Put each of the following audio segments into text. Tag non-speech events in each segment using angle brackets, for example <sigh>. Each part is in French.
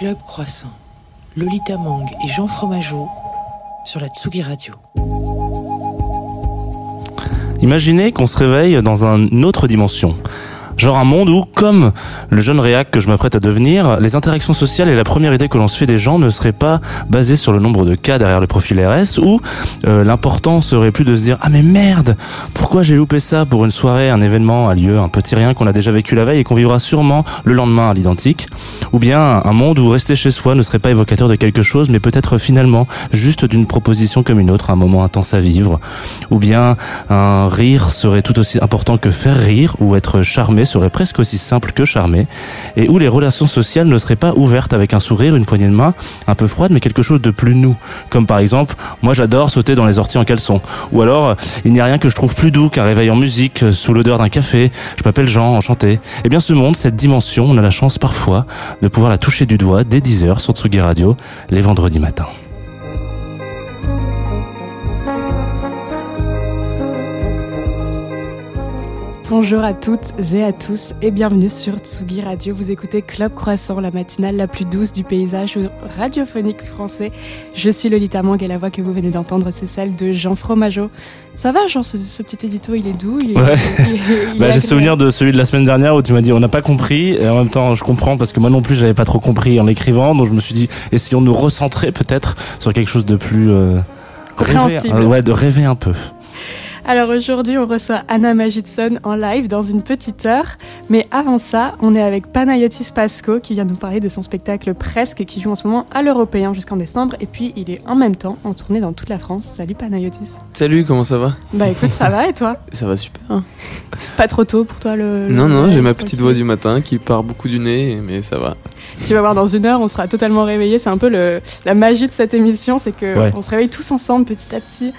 Club Croissant, Lolita Mang et Jean Fromageau sur la Tsugi Radio. Imaginez qu'on se réveille dans une autre dimension. Genre un monde où, comme le jeune réac que je m'apprête à devenir, les interactions sociales et la première idée que l'on se fait des gens ne seraient pas basées sur le nombre de cas derrière le profil RS, où euh, l'important serait plus de se dire ah mais merde, pourquoi j'ai loupé ça pour une soirée, un événement, un lieu, un petit rien qu'on a déjà vécu la veille et qu'on vivra sûrement le lendemain à l'identique, ou bien un monde où rester chez soi ne serait pas évocateur de quelque chose, mais peut-être finalement juste d'une proposition comme une autre, un moment intense à vivre, ou bien un rire serait tout aussi important que faire rire ou être charmé serait presque aussi simple que charmé, et où les relations sociales ne seraient pas ouvertes avec un sourire, une poignée de main, un peu froide, mais quelque chose de plus nous. Comme par exemple, moi j'adore sauter dans les orties en caleçon. Ou alors, il n'y a rien que je trouve plus doux qu'un réveil en musique, sous l'odeur d'un café. Je m'appelle Jean, enchanté. Eh bien ce monde, cette dimension, on a la chance parfois de pouvoir la toucher du doigt dès 10h sur Tsugi Radio, les vendredis matins. Bonjour à toutes et à tous et bienvenue sur Tsugi Radio. Vous écoutez Club Croissant, la matinale la plus douce du paysage radiophonique français. Je suis Lolita Mang et la voix que vous venez d'entendre, c'est celle de Jean Fromageau. Ça va, Jean, ce, ce petit édito, il est doux. il Ouais. il il <laughs> Bah, j'ai souvenir de celui de la semaine dernière où tu m'as dit on n'a pas compris et en même temps je comprends parce que moi non plus j'avais pas trop compris en l'écrivant donc je me suis dit essayons de nous recentrer peut-être sur quelque chose de plus euh, Compréhensible. rêver, euh, ouais de rêver un peu. Alors aujourd'hui, on reçoit Anna Magidson en live dans une petite heure. Mais avant ça, on est avec Panayotis Pasco qui vient nous parler de son spectacle Presque qui joue en ce moment à l'Européen jusqu'en décembre. Et puis, il est en même temps en tournée dans toute la France. Salut Panayotis. Salut, comment ça va? Bah écoute, ça va et toi? <laughs> Ça va super. hein Pas trop tôt pour toi le. le non, non, j'ai ma petite voix du matin qui part beaucoup du nez, mais ça va. Tu vas voir dans une heure, on sera totalement réveillés. C'est un peu le, la magie de cette émission, c'est que Ouais. se réveille tous ensemble petit à petit.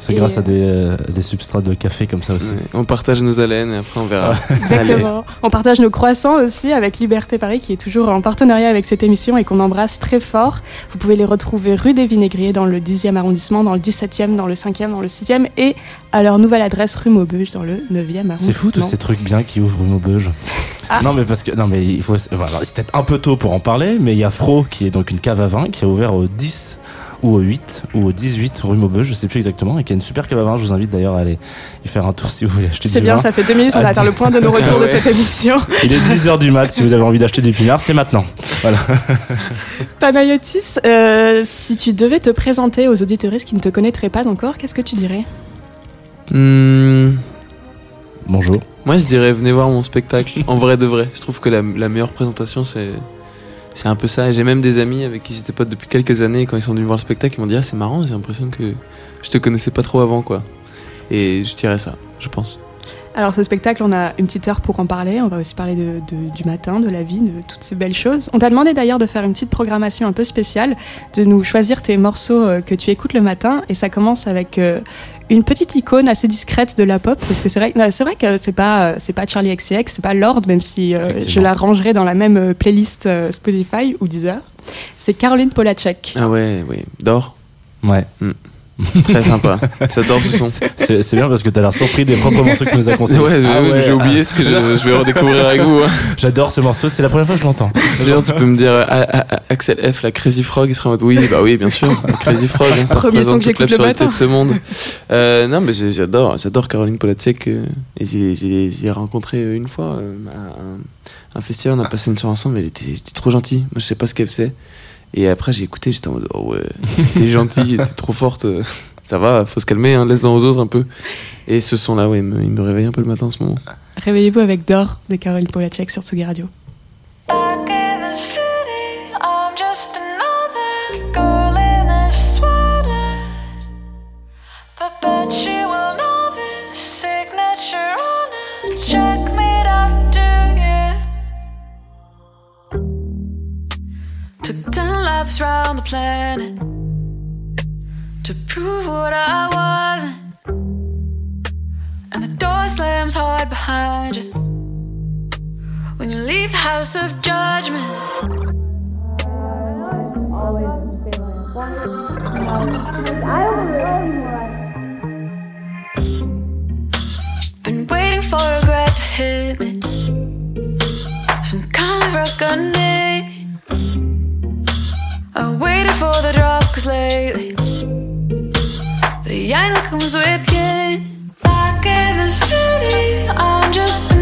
C'est grâce à euh, des, euh, des substrats de café comme ça aussi. Ouais, On partage nos haleines et après on verra. <laughs> Exactement. On partage nos croissants aussi avec Liberté Paris qui est toujours en partenariat avec cette émission et qu'on embrasse très fort. Vous pouvez les retrouver rue des Vinaigriers dans le 10e arrondissement, dans le 17e, dans le 5e, dans le 6e et à leur nouvelle adresse rue Maubeuge dans le 9e arrondissement. C'est fou tous ces trucs bien qui ouvrent Maubeuge. Ah. Non mais parce que non mais il faut voilà, c'est peut-être un peu tôt pour en parler mais il y a Fro qui est donc une cave à vin qui a ouvert au 10 ou au 8 ou au 18 rue Maubeuge, je sais plus exactement et qui a une super cave à vin, je vous invite d'ailleurs à aller y faire un tour si vous voulez acheter C'est du bien, vin. ça fait deux minutes, on Ah, a atteint le point de nos retours Ah ouais. de cette émission. Il est 10h du mat si vous avez envie d'acheter du pinard, c'est maintenant. Voilà. <laughs> Panayotis, euh, si tu devais te présenter aux auditeuristes qui ne te connaîtraient pas encore, qu'est-ce que tu dirais? Hmm, Bonjour. moi je dirais venez voir mon spectacle, en vrai de vrai. Je trouve que la, la meilleure présentation c'est. C'est un peu ça. J'ai même des amis avec qui j'étais pote depuis quelques années. Quand ils sont venus voir le spectacle, ils m'ont dit Ah, c'est marrant, j'ai l'impression que je te connaissais pas trop avant, quoi. Et je dirais ça, je pense. Alors ce spectacle, on a une petite heure pour en parler. On va aussi parler de, de- du matin, de la vie, de toutes ces belles choses. On t'a demandé d'ailleurs de faire une petite programmation un peu spéciale, de nous choisir tes morceaux euh, que tu écoutes le matin. Et ça commence avec euh, une petite icône assez discrète de la pop, parce que c'est vrai, non, c'est vrai que c'est pas, euh, c'est pas Charlie XCX, c'est pas Lord, même si euh, je la rangerai dans la même playlist Spotify ou Deezer. C'est Caroline Polachek. Ah ouais, oui. D'or, Ouais. Très sympa. J'adore ce son. C'est bien parce que t'as l'air surpris des propres morceaux que tu nous as conseillés. Ouais, Ah ouais, ouais, j'ai oublié ce que je, je vais redécouvrir avec vous. hein. J'adore ce morceau, c'est la première fois que je l'entends. Genre, tu peux me dire euh, ah, Axel F, la Crazy Frog, il serait en mode oui, bah oui, bien sûr, la Crazy Frog, hein, ça Premier représente toute l'absurdité de ce monde. Euh, non, mais j'adore, j'adore Caroline Polacek. euh, et j'ai- rencontré euh, une fois euh, à un, un festival, on a passé une soirée ensemble, elle était, elle était trop gentille. Moi, je sais pas ce qu'elle faisait. Et après, j'ai écouté, j'étais en mode oh ouais, t'es gentille, t'es trop forte. Ça va, faut se calmer, hein, laisse-en aux autres un peu. Et ce son-là, ouais, il me, il me réveille un peu le matin en ce moment. Réveillez-vous avec Dor de Caroline Polachek sur Tsugi Radio. Took ten laps round the planet to prove what I wasn't. And the door slams hard behind you when you leave the house of judgment. Been waiting for regret to hit me. Some kind of reckoning for the drop, cause lately the young comes with you. Back in the city, I'm just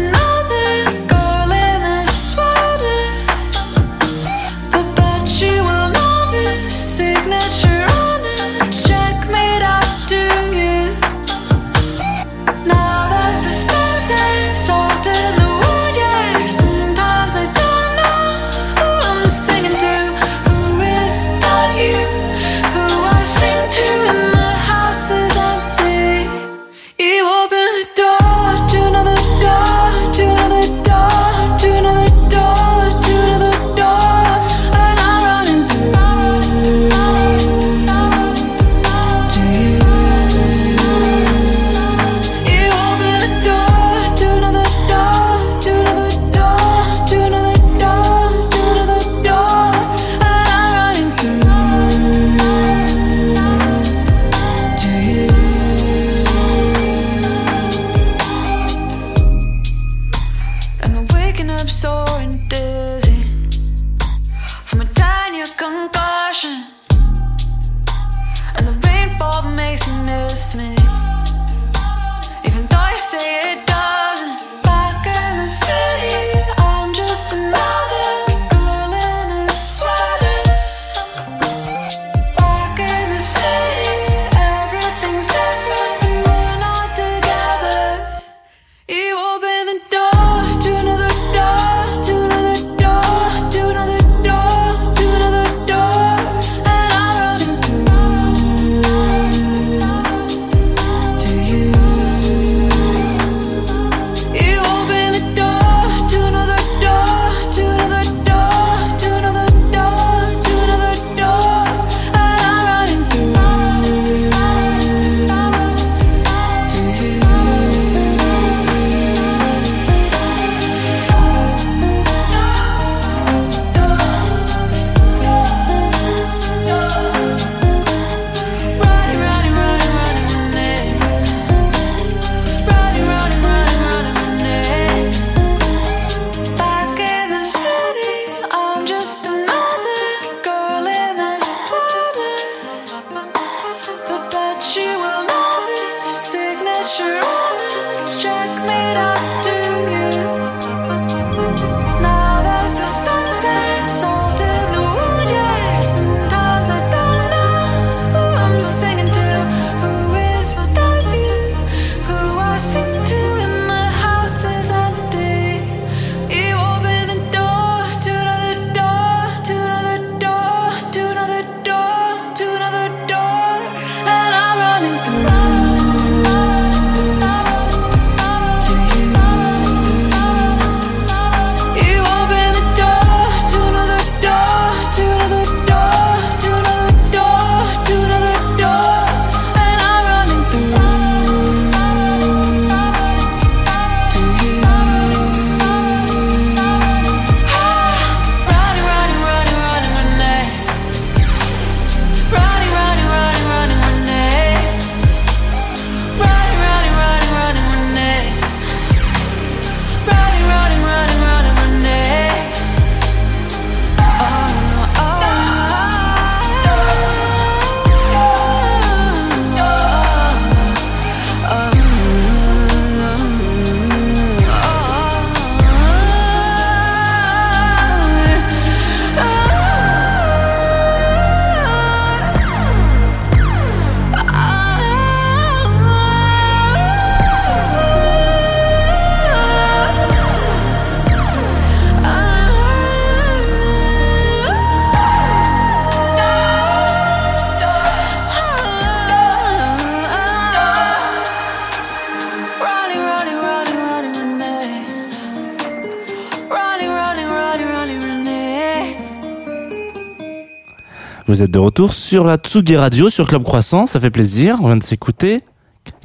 Vous êtes de retour sur la Tsugi Radio, sur Club Croissant, ça fait plaisir. On vient de s'écouter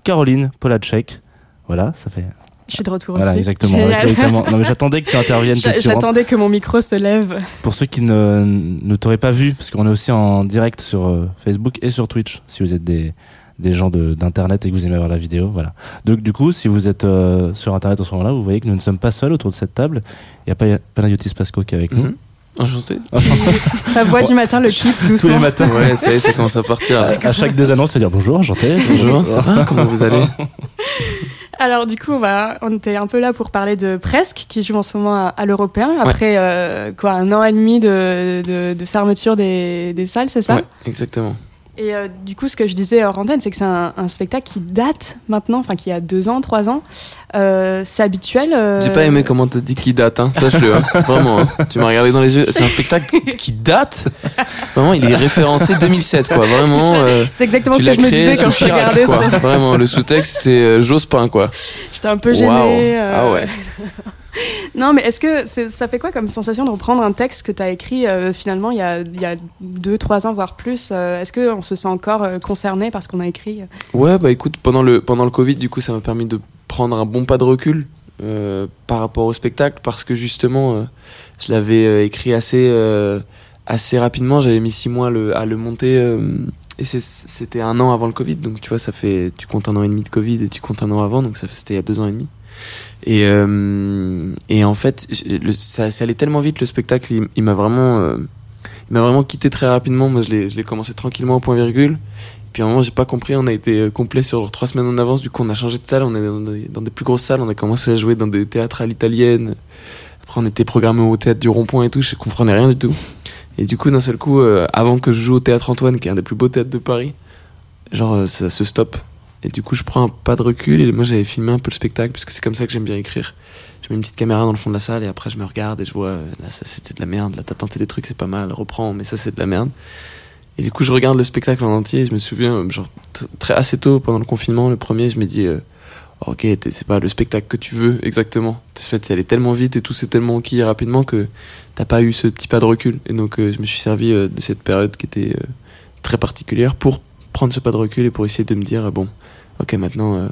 Caroline Polacek. Voilà, ça fait. Je suis de retour Voilà, aussi. exactement. Exactement. Non, mais j'attendais que tu interviennes. J'attendais que mon micro se lève. Pour ceux qui ne, ne t'auraient pas vu, parce qu'on est aussi en direct sur euh, Facebook et sur Twitch, si vous êtes des, des gens de- d'internet et que vous aimez voir la vidéo, voilà. Donc du coup, si vous êtes euh, sur internet en ce moment-là, vous voyez que nous ne sommes pas seuls autour de cette table. Il y a pas Panayotis Pasco qui est avec nous. Enchanté. Sa voix du matin le quitte Tous les doucement. matins. Ouais, ça y est, ça commence à partir. À, à chaque des annonces, te dire bonjour, enchanté. Bonjour, ça va Comment vous allez <laughs> Alors du coup, on, va, on était un peu là pour parler de Presque, qui joue en ce moment à, à l'Européen, après euh, quoi, un an et demi de, de, de fermeture des, des salles, c'est ça? Ouais, exactement. Et euh, du coup, ce que je disais hors antenne, c'est que c'est un, un spectacle qui date maintenant, enfin qui a deux ans, trois ans. Euh, c'est habituel. euh, J'ai pas aimé comment t'as dit qu'il date, hein. sache-le. <laughs> hein. Vraiment, hein. tu m'as regardé dans les yeux. C'est un spectacle qui date. Vraiment, il est référencé 2007, quoi. Vraiment. <laughs> euh, C'est exactement ce que je me disais quand je regardais ça. Vraiment, le sous-texte c'était euh, j'ose pas, quoi. J'étais un peu gênée. Euh, Ah ouais. <laughs> <laughs> Non, mais est-ce que ça fait quoi comme sensation de reprendre un texte que tu as écrit euh, finalement il y a, il y a deux, trois ans, voire plus euh, Est-ce qu'on se sent encore euh, concerné par ce qu'on a écrit? Ouais, bah écoute, pendant le, pendant le Covid, du coup, ça m'a permis de prendre un bon pas de recul par rapport au spectacle parce que justement, je l'avais écrit assez, assez rapidement. J'avais mis six mois à le, monter et c'était un an avant le Covid. Donc tu vois, ça fait, tu comptes un an et demi de Covid et tu comptes un an avant, donc ça c'était il y a deux ans et demi. Et, euh, et en fait, ça, allait tellement vite le spectacle, il, m'a vraiment, euh, vraiment quitté très rapidement. Moi, je l'ai, commencé tranquillement au point virgule. Puis à un moment, j'ai pas compris, on a été euh, complet sur trois semaines en avance. Du coup, on a changé de salle, on est dans des, plus grosses salles, on a commencé à jouer dans des théâtres à l'italienne. Après, on était programmé au théâtre du Rond-Point et tout, je comprenais rien du tout. Et du coup, d'un seul coup, avant que je joue au théâtre Antoine, qui est un des plus beaux théâtres de Paris, genre, ça se stoppe. Et du coup, je prends un pas de recul et moi, j'avais filmé un peu le spectacle, parce que c'est comme ça que j'aime bien écrire. Je mets une petite caméra dans le fond de la salle et après, je me regarde et je vois, euh, là, ça c'était de la merde, là, t'as tenté des trucs, c'est pas mal, reprends, mais ça, c'est de la merde. Et du coup, je regarde le spectacle en entier et je me souviens, euh, genre, tr- très assez tôt pendant le confinement, le premier, je me dis, euh, ok, c'est pas le spectacle que tu veux exactement. En fait, c'est allé tellement vite et tout s'est tellement enquillé rapidement que t'as pas eu ce petit pas de recul. Et donc, je me suis servi de cette période qui était très particulière pour prendre ce pas de recul et pour essayer de me dire, bon, ok, maintenant, euh,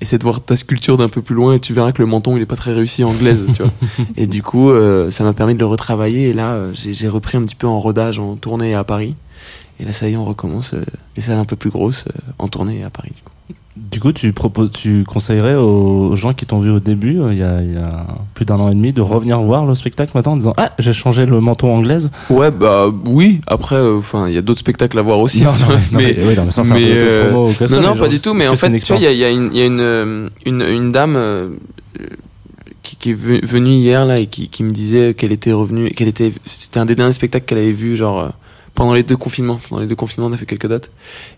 essaie de voir ta sculpture d'un peu plus loin et tu verras que le menton, il est pas très réussi en anglaise, tu vois. <laughs> Et du coup, euh, ça m'a permis de le retravailler et là, euh, j'ai repris un petit peu en rodage, en tournée à Paris. Et là, ça y est, on recommence euh, les salles un peu plus grosses euh, en tournée à Paris. Du coup. Du coup, tu, proposes, tu conseillerais aux gens qui t'ont vu au début, euh, il y, a, il y a plus d'un an et demi, de revenir voir le spectacle maintenant en disant Ah, j'ai changé le menton anglaise? Ouais, bah oui. Après, enfin, il y a d'autres spectacles à voir aussi. Non, hein, non, <laughs> mais, mais, non, oui, non, mais sans mais, euh, promo pas du tout. Mais en fait, tu vois, il y a, y une, il y a une, une, une dame euh, qui, qui est ve- venue hier là et qui, qui me disait qu'elle était revenue, qu'elle était, c'était un des derniers spectacles qu'elle avait vu, genre euh, pendant les deux confinements. Pendant les deux confinements, on a fait quelques dates.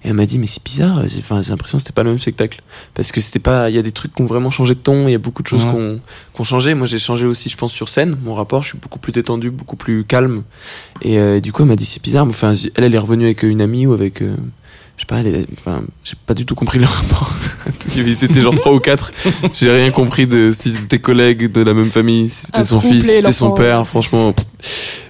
Et elle m'a dit, mais c'est bizarre. J'ai, l'impression que c'était pas le même spectacle parce que c'était pas. Il y a des trucs qui ont vraiment changé de ton. Il y a beaucoup de choses Ouais. qui ont qui ont changé. Moi, j'ai changé aussi, je pense, sur scène. Mon rapport, je suis beaucoup plus détendu, beaucoup plus calme. Et euh, du coup, elle m'a dit, c'est bizarre. Enfin, elle, elle est revenue avec une amie ou avec. euh, je sais pas, elle est- enfin, j'ai pas du tout compris le rapport. <laughs> Ils étaient genre trois ou quatre. J'ai rien compris de si c'était collègues de la même famille, si c'était son fils, si c'était son père, franchement.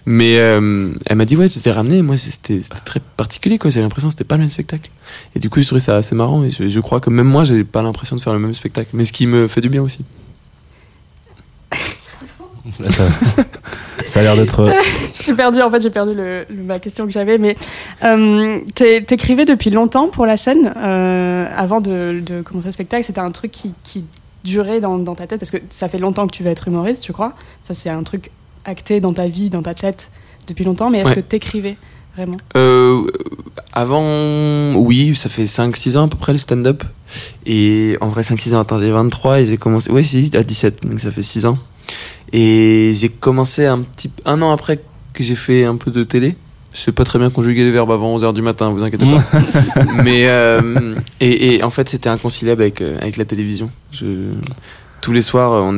Mais euh, elle m'a dit, ouais, je t'ai ramené. Moi, c'était c'était très particulier, quoi. J'ai l'impression que c'était pas le même spectacle. Et du coup, je trouvais ça assez marrant. Et je, je crois que même moi, j'ai pas l'impression de faire le même spectacle. Mais ce qui me fait du bien aussi. Là, ça, ça a l'air d'être. euh, <laughs> J'ai perdu, en fait, j'ai perdu le, le- ma question que j'avais, mais euh, t'é- t'écrivais depuis longtemps pour la scène, euh, avant de, de commencer le spectacle. C'était un truc qui, qui durait dans, dans ta tête, parce que ça fait longtemps que tu veux être humoriste, je crois? Ça, c'est un truc acté dans ta vie, dans ta tête, depuis longtemps. Mais est-ce Ouais. que t'écrivais vraiment? Euh, avant, oui, ça fait 5-6 ans à peu près le stand-up. Et en vrai, 5-6 ans, attends, j'ai 23 et j'ai commencé, oui, si, à 17, donc ça fait 6 ans. Et j'ai commencé un petit, un an après que j'ai fait un peu de télé. Je sais pas très bien conjuguer les verbes avant 11h du matin, vous inquiétez pas. <laughs> Mais, euh, et, et en fait, c'était inconciliable avec, euh, avec la télévision. Je, tous les soirs,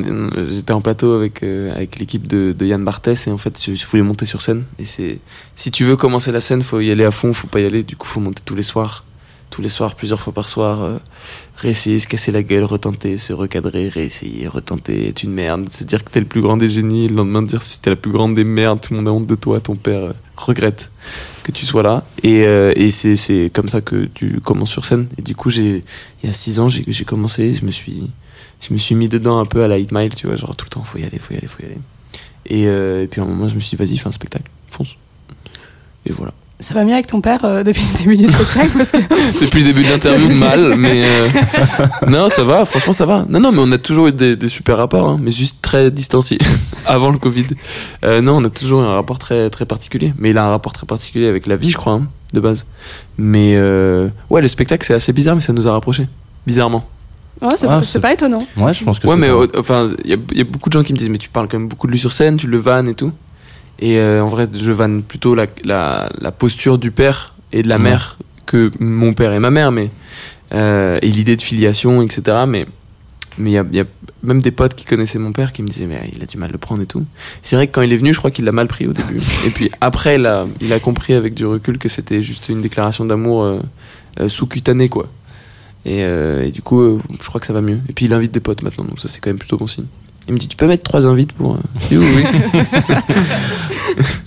j'étais en plateau avec, euh, avec l'équipe de, de Yann Barthès et en fait, je, je voulais monter sur scène. Et c'est, si tu veux commencer la scène, faut y aller à fond, faut pas y aller. Du coup, faut monter tous les soirs, tous les soirs, plusieurs fois par soir, euh, réessayer, se casser la gueule, retenter, se recadrer, réessayer, retenter, être une merde, se dire que t'es le plus grand des génies, le lendemain dire si t'es la plus grande des merdes, tout le monde a honte de toi, ton père euh, regrette que tu sois là. Et, euh, et c'est, comme ça que tu commences sur scène. Et du coup, j'ai, il y a six ans, j'ai, commencé, je me suis, je me suis mis dedans un peu à la 8 Mile, tu vois, genre tout le temps, faut y aller, faut y aller, faut y aller. Et, euh, et puis à un moment, je me suis dit, vas-y, fais un spectacle, fonce. Et voilà. Ça va mieux avec ton père euh, depuis le début du spectacle parce que <laughs> Depuis le début de l'interview, mal, mais euh, <laughs> non, ça va, franchement, ça va. Non, non, mais on a toujours eu des, des super rapports, hein, mais juste très distanciés <laughs> avant le Covid. Euh, non, on a toujours eu un rapport très, très particulier, mais il a un rapport très particulier avec la vie, je crois, hein, de base. Mais euh, ouais, le spectacle, c'est assez bizarre, mais ça nous a rapprochés, bizarrement. Ouais, c'est Ah, pas, c'est- c'est pas étonnant. Ouais, je pense que Ouais, c'est mais enfin, il y y a beaucoup de gens qui me disent, mais tu parles quand même beaucoup de lui sur scène, tu le vannes et tout. Et euh, en vrai, je vanne plutôt la, la, la posture du père et de la Ouais. mère que mon père et ma mère, mais euh, et l'idée de filiation, etc. Mais mais il y a, il y a même des potes qui connaissaient mon père qui me disaient, mais il a du mal à le prendre et tout. C'est vrai que quand il est venu, je crois qu'il l'a mal pris au début. <laughs> et puis après, il a, il a compris avec du recul que c'était juste une déclaration d'amour euh, euh, sous-cutanée, quoi. Et, euh, et du coup, je crois que ça va mieux. Et puis il invite des potes maintenant, donc ça c'est quand même plutôt bon signe. Il me dit, tu peux mettre trois invites pour. euh, Je dis, oui, oui. <laughs>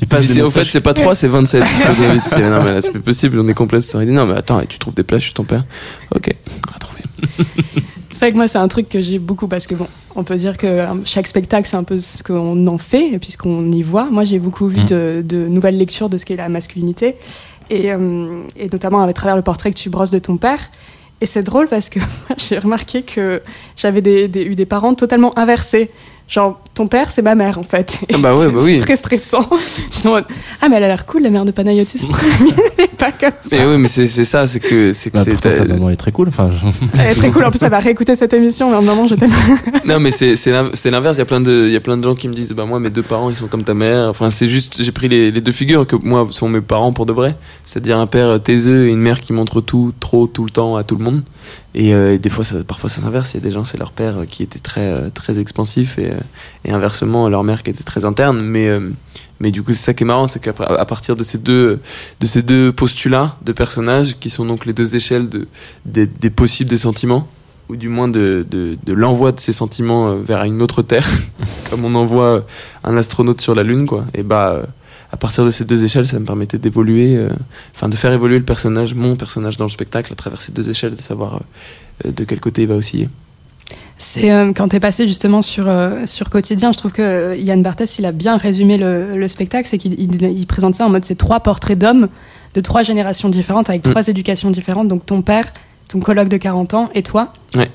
il passe Il des dit, au fait, c'est pas trois, c'est 27. Trois invites. Je dis, non, mais là, c'est plus possible, on est complet ce soir. Il dit, non, mais attends, tu trouves des places, je suis ton père? Ok, on va trouver. C'est vrai que moi, c'est un truc que j'ai beaucoup parce que, bon, on peut dire que euh, chaque spectacle, c'est un peu ce qu'on en fait et puis ce qu'on y voit. Moi, j'ai beaucoup vu Mm. de, de nouvelles lectures de ce qu'est la masculinité et, euh, et notamment à travers le portrait que tu brosses de ton père. Et c'est drôle parce que <laughs> j'ai remarqué que j'avais eu des parents totalement inversés. Genre, ton père, c'est ma mère, en fait. Ah bah ouais, bah oui. C'est <laughs> très stressant. <laughs> Je suis en mode, ah, mais elle a l'air cool, la mère de Panayotis. <laughs> Elle pas comme ça Mais oui, mais c'est c'est ça, c'est que c'est que Bah, c'est pourtant, ta maman est très cool. Enfin, je- Elle est très cool. En plus, elle va réécouter cette émission, mais en moment, je t'aime. non mais c'est c'est l'in- c'est l'inverse. Il y a plein de il y a plein de gens qui me disent bah moi mes deux parents ils sont comme ta mère. Enfin c'est juste j'ai pris les, les deux figures que moi sont mes parents pour de vrai. C'est-à-dire un père taiseux et une mère qui montre tout trop tout le temps à tout le monde. Et, euh, et des fois ça, parfois ça s'inverse. Il y a des gens c'est leur père euh, qui était très euh, très expansif et et inversement leur mère qui était très interne. Mais mais du coup c'est ça qui est marrant c'est qu'à partir de ces deux de ces deux postulats de personnages qui sont donc les deux échelles de des, possibles des sentiments ou du moins de, de, l'envoi de ces sentiments vers une autre terre, <laughs> comme on envoie un astronaute sur la Lune, quoi. Et bah, à partir de ces deux échelles, ça me permettait d'évoluer, euh, enfin de faire évoluer le personnage, mon personnage dans le spectacle, à travers ces deux échelles, de savoir euh, de quel côté il va osciller. C'est euh, quand t'es passé justement sur, euh, sur Quotidien, je trouve que Yann Barthès, il a bien résumé le, le spectacle, c'est qu'il il, il présente ça en mode c'est trois portraits d'hommes de trois générations différentes, avec Mm. trois éducations différentes, donc ton père, ton colloque de 40 ans et toi. Ouais.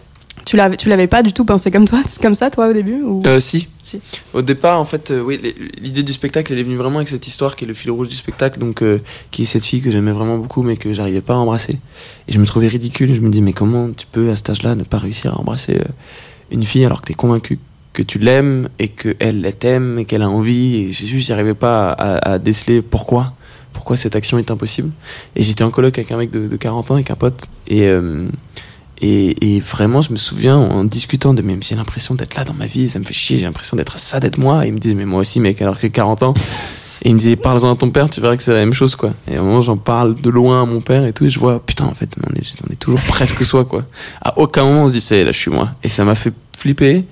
Tu l'avais, tu l'avais pas du tout pensé comme toi, <laughs> comme ça toi au début ou... Euh, si. Si. Au départ, en fait, euh, oui, l'idée du spectacle, elle est venue vraiment avec cette histoire qui est le fil rouge du spectacle, donc euh, qui est cette fille que j'aimais vraiment beaucoup, mais que j'arrivais pas à embrasser. Et je me trouvais ridicule. Je me dis, mais comment tu peux à cet âge-là ne pas réussir à embrasser une fille alors que t'es convaincu que tu l'aimes et que elle elle t'aime et qu'elle a envie. Et j'ai juste, j'arrivais pas à, à- à déceler pourquoi, pourquoi cette action est impossible. Et j'étais en coloc avec un mec de, de 40 ans, avec un pote, et euh, et, et vraiment, je me souviens en discutant de même j'ai l'impression d'être là dans ma vie, ça me fait chier, j'ai l'impression d'être ça, d'être moi. Et il me disait, mais moi aussi, mec, alors que j'ai 40 ans. Et il me disait, parle-en à ton père, tu verras que c'est la même chose, quoi. Et à un moment, j'en parle de loin à mon père et tout, et je vois, putain, en fait, on est, on est toujours presque soi, quoi. À aucun moment, on se dit, c'est là, je suis moi. Et ça m'a fait flipper.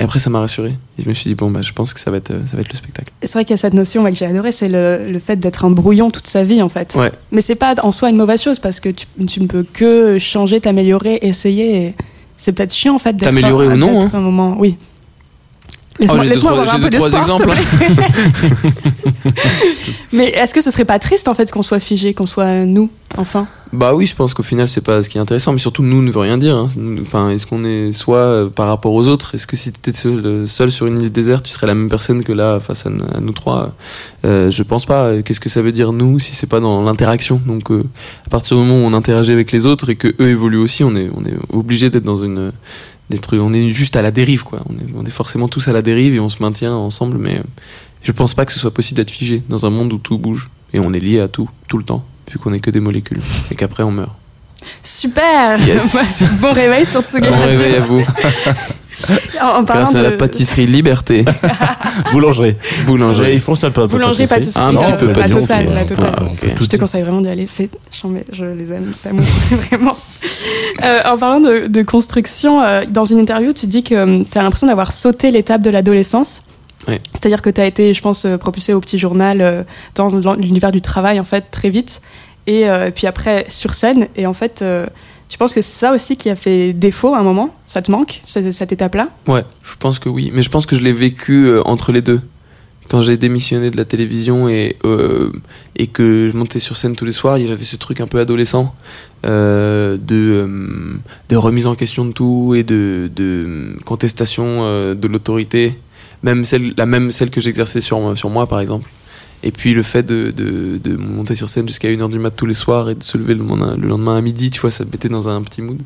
Et après, ça m'a rassuré. Et je me suis dit, bon, bah, je pense que ça va être, euh, ça va être le spectacle. C'est vrai qu'il y a cette notion que j'ai adoré, c'est le, le fait d'être un brouillon toute sa vie en fait. Ouais. Mais c'est pas en soi une mauvaise chose parce que tu, tu ne peux que changer, t'améliorer, essayer. et C'est peut-être chiant en fait d'être T'améliorer ou non, d'être un moment. Oui. Laisse-moi Oh, avoir un peu deux, d'espoir, plaît. <laughs> Mais est-ce que ce serait pas triste en fait qu'on soit figé, qu'on soit nous, enfin? Bah oui, je pense qu'au final, c'est pas ce qui est intéressant, mais surtout nous ne veut rien dire. hein. Enfin, est-ce qu'on est soit euh, par rapport aux autres? Est-ce que si t'étais seul, euh, seul sur une île déserte, tu serais la même personne que là face à, nous trois? Euh, Je pense pas. Qu'est-ce que ça veut dire nous si c'est pas dans l'interaction? Donc, euh, à partir du moment où on interagit avec les autres et que eux évoluent aussi, on est on est obligé d'être dans une on est juste à la dérive quoi. On est on est forcément tous à la dérive et on se maintient ensemble, mais euh, je pense pas que ce soit possible d'être figé dans un monde où tout bouge et on est lié à tout tout le temps vu qu'on est que des molécules et qu'après on meurt. Super Yes. <laughs> Bon réveil sur Tsugi Bon réveil à vous. <laughs> En, en parlant Grâce à la de pâtisserie Liberté, <laughs> boulangerie. boulangerie. ils font ça pas. boulangerie, pâtisserie, Un petit euh, peu, la pâtisserie, totale, ouais. la totale. Ah, ok. Je te conseille vraiment d'y aller, c'est chambé, je les aime, d'amour, <laughs> vraiment. Euh, en parlant de, de construction, euh, dans une interview, tu dis que tu as l'impression d'avoir sauté l'étape de l'adolescence. C'est-à-dire que tu as été, je pense, euh, propulsé au petit journal euh, dans l'univers du travail, en fait, très vite. Et, euh, puis après, sur scène. Et en fait, euh, tu penses que c'est ça aussi qui a fait défaut à un moment? Ça te manque, cette, étape-là? Ouais, je pense que oui, mais je pense que je l'ai vécu euh, entre les deux. Quand j'ai démissionné de la télévision et, euh, et que je montais sur scène tous les soirs, j'avais ce truc un peu adolescent euh, de, de remise en question de tout et de, de contestation de l'autorité, même celle, la même celle que j'exerçais sur, sur moi par exemple. Et puis le fait de, de, de monter sur scène jusqu'à 1h du mat tous les soirs et de se lever le lendemain, le lendemain à midi, tu vois, ça me mettait dans un petit mood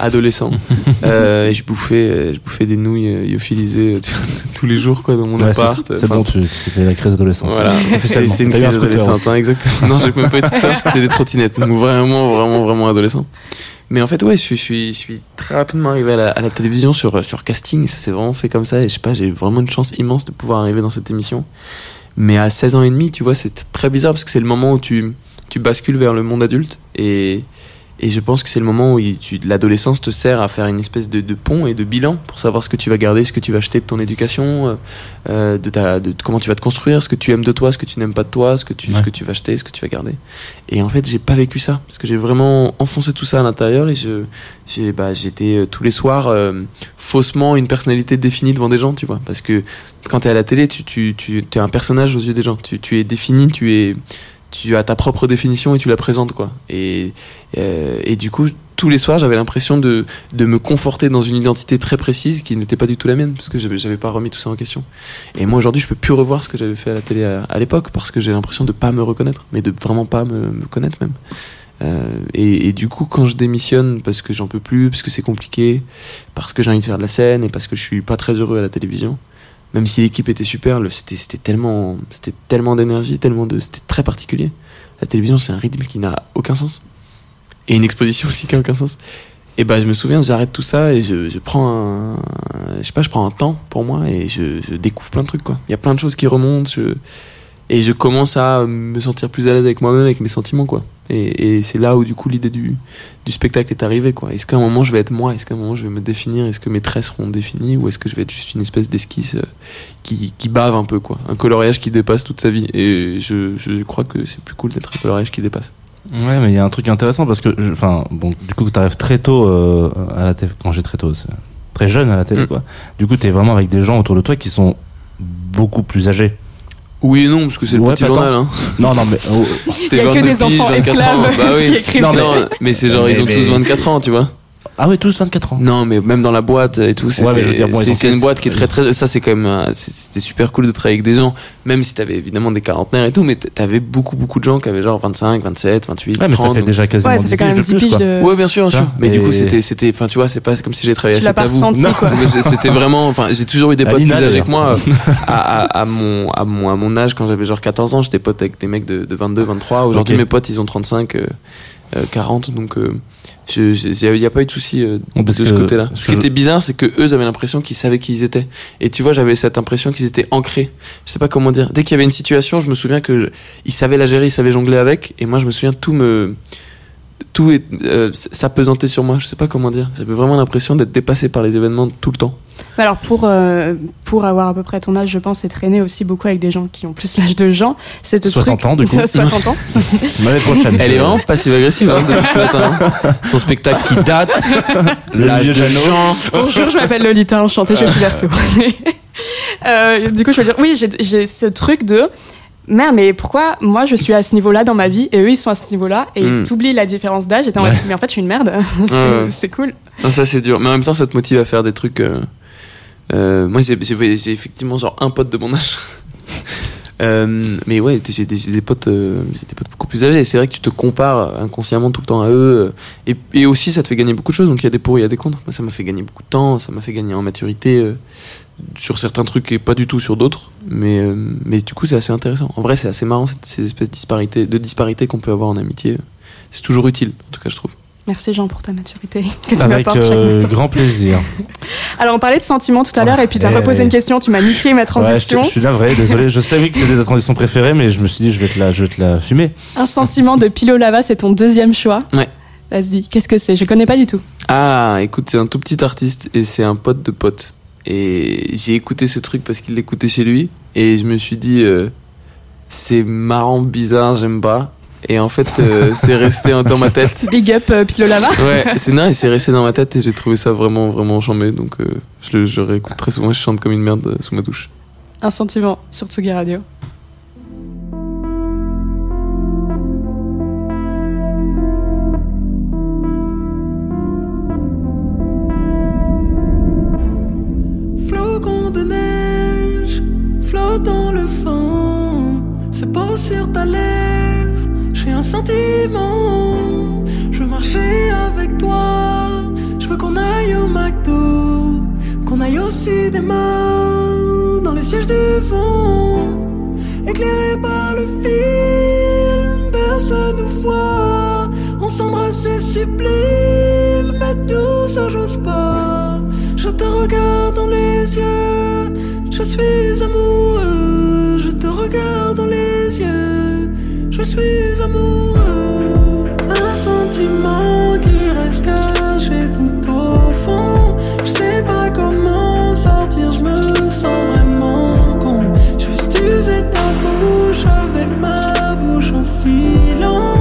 adolescent. <laughs> Euh, et je bouffais, euh, je bouffais des nouilles euh, lyophilisées euh, tu vois, <laughs> tous les jours quoi, dans mon Ouais, appart. c'est Enfin, bon, c'était la crise d'adolescence. voilà, <laughs> c'est une crise adolescente, hein, exactement. Non, j'ai même pas de scooter, c'était des trottinettes. Donc vraiment, vraiment, vraiment adolescent. Mais en fait, ouais, je suis, je suis, je suis très rapidement arrivé à la, à la télévision sur, sur casting. Ça s'est vraiment fait comme ça. Et je sais pas, j'ai vraiment une chance immense de pouvoir arriver dans cette émission. Mais à 16 ans et demi, tu vois, c'est très bizarre parce que c'est le moment où tu, tu bascules vers le monde adulte. Et, et je pense que c'est le moment où l'adolescence te sert à faire une espèce de, de pont et de bilan pour savoir ce que tu vas garder, ce que tu vas acheter de ton éducation, euh, euh, de, ta, de comment tu vas te construire, ce que tu aimes de toi, ce que tu n'aimes pas de toi, ce que tu, Ouais. ce que tu vas acheter, ce que tu vas garder. Et en fait, j'ai pas vécu ça parce que j'ai vraiment enfoncé tout ça à l'intérieur et je, j'ai, bah, j'étais euh, tous les soirs euh, faussement une personnalité définie devant des gens, tu vois. Parce que quand t'es à la télé, tu, tu, tu es un personnage aux yeux des gens. Tu, tu es défini, tu es, tu as ta propre définition et tu la présentes, quoi. Et, euh, et du coup, tous les soirs, j'avais l'impression de, de me conforter dans une identité très précise qui n'était pas du tout la mienne, parce que j'avais, pas remis tout ça en question. Et moi, aujourd'hui, je peux plus revoir ce que j'avais fait à la télé à, à l'époque, parce que j'ai l'impression de pas me reconnaître, mais de vraiment pas me, me connaître même. Euh, et, et du coup, quand je démissionne, parce que j'en peux plus, parce que c'est compliqué, parce que j'ai envie de faire de la scène, et parce que je suis pas très heureux à la télévision, même si l'équipe était super, c'était, tellement, c'était tellement d'énergie, tellement de, c'était très particulier. La télévision, c'est un rythme qui n'a aucun sens. Et une exposition aussi qui n'a aucun sens. Et ben, je me souviens, j'arrête tout ça et je, prends un, je sais pas, je prends un temps pour moi et je, découvre plein de trucs, quoi. Il y a plein de choses qui remontent, et je commence à me sentir plus à l'aise avec moi-même, avec mes sentiments, quoi. Et, et c'est là où, du coup, l'idée du, du spectacle est arrivée, quoi. Est-ce qu'à un moment, je vais être moi? Est-ce qu'à un moment, je vais me définir? Est-ce que mes traits seront définis? Ou est-ce que je vais être juste une espèce d'esquisse euh, qui, qui bave un peu, quoi? Un coloriage qui dépasse toute sa vie. Et je, je crois que c'est plus cool d'être un coloriage qui dépasse. Ouais, mais il y a un truc intéressant parce que, enfin, bon, du coup, tu arrives très tôt euh, à la télé, quand j'ai très tôt, c'est très jeune à la télé, Mm. quoi. Du coup, t'es vraiment avec des gens autour de toi qui sont beaucoup plus âgés. Oui et non, parce que c'est le Ouais, petit pas journal, hein. Non, non, mais oh, C'était Il y a que 22 des enfants piges, 24 ans. esclaves Bah oui. <laughs> qui écrivent. Non, mais- Non, mais c'est genre, ils ont Mais- tous mais 24 ans, tu vois. Ah ouais, tous 24 ans. Non, mais même dans la boîte et tout, c'était, Ouais, mais je veux dire, bon, c'est, c'est une boîte qui est très très, ça c'est quand même, euh, c'était super cool de travailler avec des gens, même si t'avais évidemment des quarantenaires et tout, mais t'avais beaucoup beaucoup de gens qui avaient genre 25, 27, 28, Ouais, mais 30. ça fait déjà quasiment Ouais, ça 10 fait quand piges même de 10 plus, piges quoi. de. Ouais, bien sûr, bien sûr. Mais du et- coup, c'était, c'était, enfin, tu vois, c'est pas comme si j'ai travaillé Tu à l'as pas 7 à vous. ressenti, Non. quoi. Mais C'était vraiment, enfin, j'ai toujours eu des potes plus âgés que moi. d'ailleurs. <laughs> à, à, à mon, à, mon, à mon âge, quand j'avais genre 14 ans, j'étais pote avec des mecs de, de 22, 23. Aujourd'hui, mes potes, ils ont 35, euh, euh, 40. Donc, euh, je- il n'y a pas eu de souci euh, de ce côté-là. Ce qui était bizarre, c'est que eux, j'avais l'impression qu'ils savaient qui ils étaient. Et tu vois, j'avais cette impression qu'ils étaient ancrés. Je sais pas comment dire. Dès qu'il y avait une situation, je me souviens que je- ils savaient la gérer, ils savaient jongler avec. Et moi, je me souviens, tout me. Tout est, euh, s'apesantait sur moi. Je sais pas comment dire. J'avais vraiment l'impression d'être dépassé par les événements tout le temps. Mais Alors pour, euh, pour avoir à peu près ton âge, je pense, et traîner aussi beaucoup avec des gens qui ont plus l'âge de Jean, c'est ce 60 truc... ans, du coup. <laughs> 60 ans. <laughs> L'année prochaine. Elle est vraiment passive-agressive hein, depuis ce matin. hein. <laughs> Son spectacle qui date, l'âge de Jean. Bonjour, je m'appelle Lolita, enchantée, je suis verso. Euh, du coup, je veux dire, oui, j'ai- j'ai ce truc de merde, mais pourquoi moi je suis à ce niveau-là dans ma vie et eux ils sont à ce niveau-là et Mm. t'oublies la différence d'âge et t'es en mode, Ouais. mais en fait je suis une merde. <laughs> c'est cool. Non, ça c'est dur. Mais en même temps, ça te motive à faire des trucs. euh, euh, moi, j'ai effectivement genre un pote de mon âge. <laughs> Euh, mais ouais, j'ai des, des potes, des potes beaucoup plus âgés. Et c'est vrai que tu te compares inconsciemment tout le temps à eux. Et, et aussi, ça te fait gagner beaucoup de choses. Donc il y a des pour, il y a des contre. Moi, ça m'a fait gagner beaucoup de temps. Ça m'a fait gagner en maturité sur certains trucs et pas du tout sur d'autres. Mais, euh, mais du coup, c'est assez intéressant. En vrai, c'est assez marrant cette- ces espèces de disparités, de disparités qu'on peut avoir en amitié. C'est toujours utile, en tout cas, je trouve. Merci Jean pour ta maturité <laughs> que tu Avec m'apportes chaque euh, grand plaisir. <laughs> Alors on parlait de sentiments tout à l'heure et puis t'as Eh reposé une question, tu m'as niqué ma Ouais, je, transition. je suis navré, désolé. Je savais que c'était ta transition préférée, mais je me suis dit, je vais te la, je vais te la fumer. Un sentiment de Pilo Lava, c'est ton deuxième choix. Ouais. Vas-y, qu'est-ce que c'est? Je connais pas du tout. Ah, écoute, c'est un tout petit artiste et c'est un pote de pote. Et j'ai écouté ce truc parce qu'il l'écoutait chez lui. Et je me suis dit, euh, c'est marrant, bizarre, j'aime pas. Et en fait, euh, <laughs> c'est resté dans ma tête. Big up euh, Pilo Lava. Ouais, <laughs> c'est non, et c'est resté dans ma tête et j'ai trouvé ça vraiment, vraiment chambé. Donc, euh, je, le, je le réécoute très souvent. Je chante comme une merde sous ma douche. Un sentiment sur Tsugi Radio. Au cinéma, dans le siège du fond, éclairé par le film. Personne nous voit, on s'embrasse, c'est sublime, mais tout ça j'ose pas. Je te regarde dans les yeux, je suis amoureux. Je te regarde dans les yeux, je suis amoureux. Un sentiment qui reste caché tout au fond. Ma bouche en silence.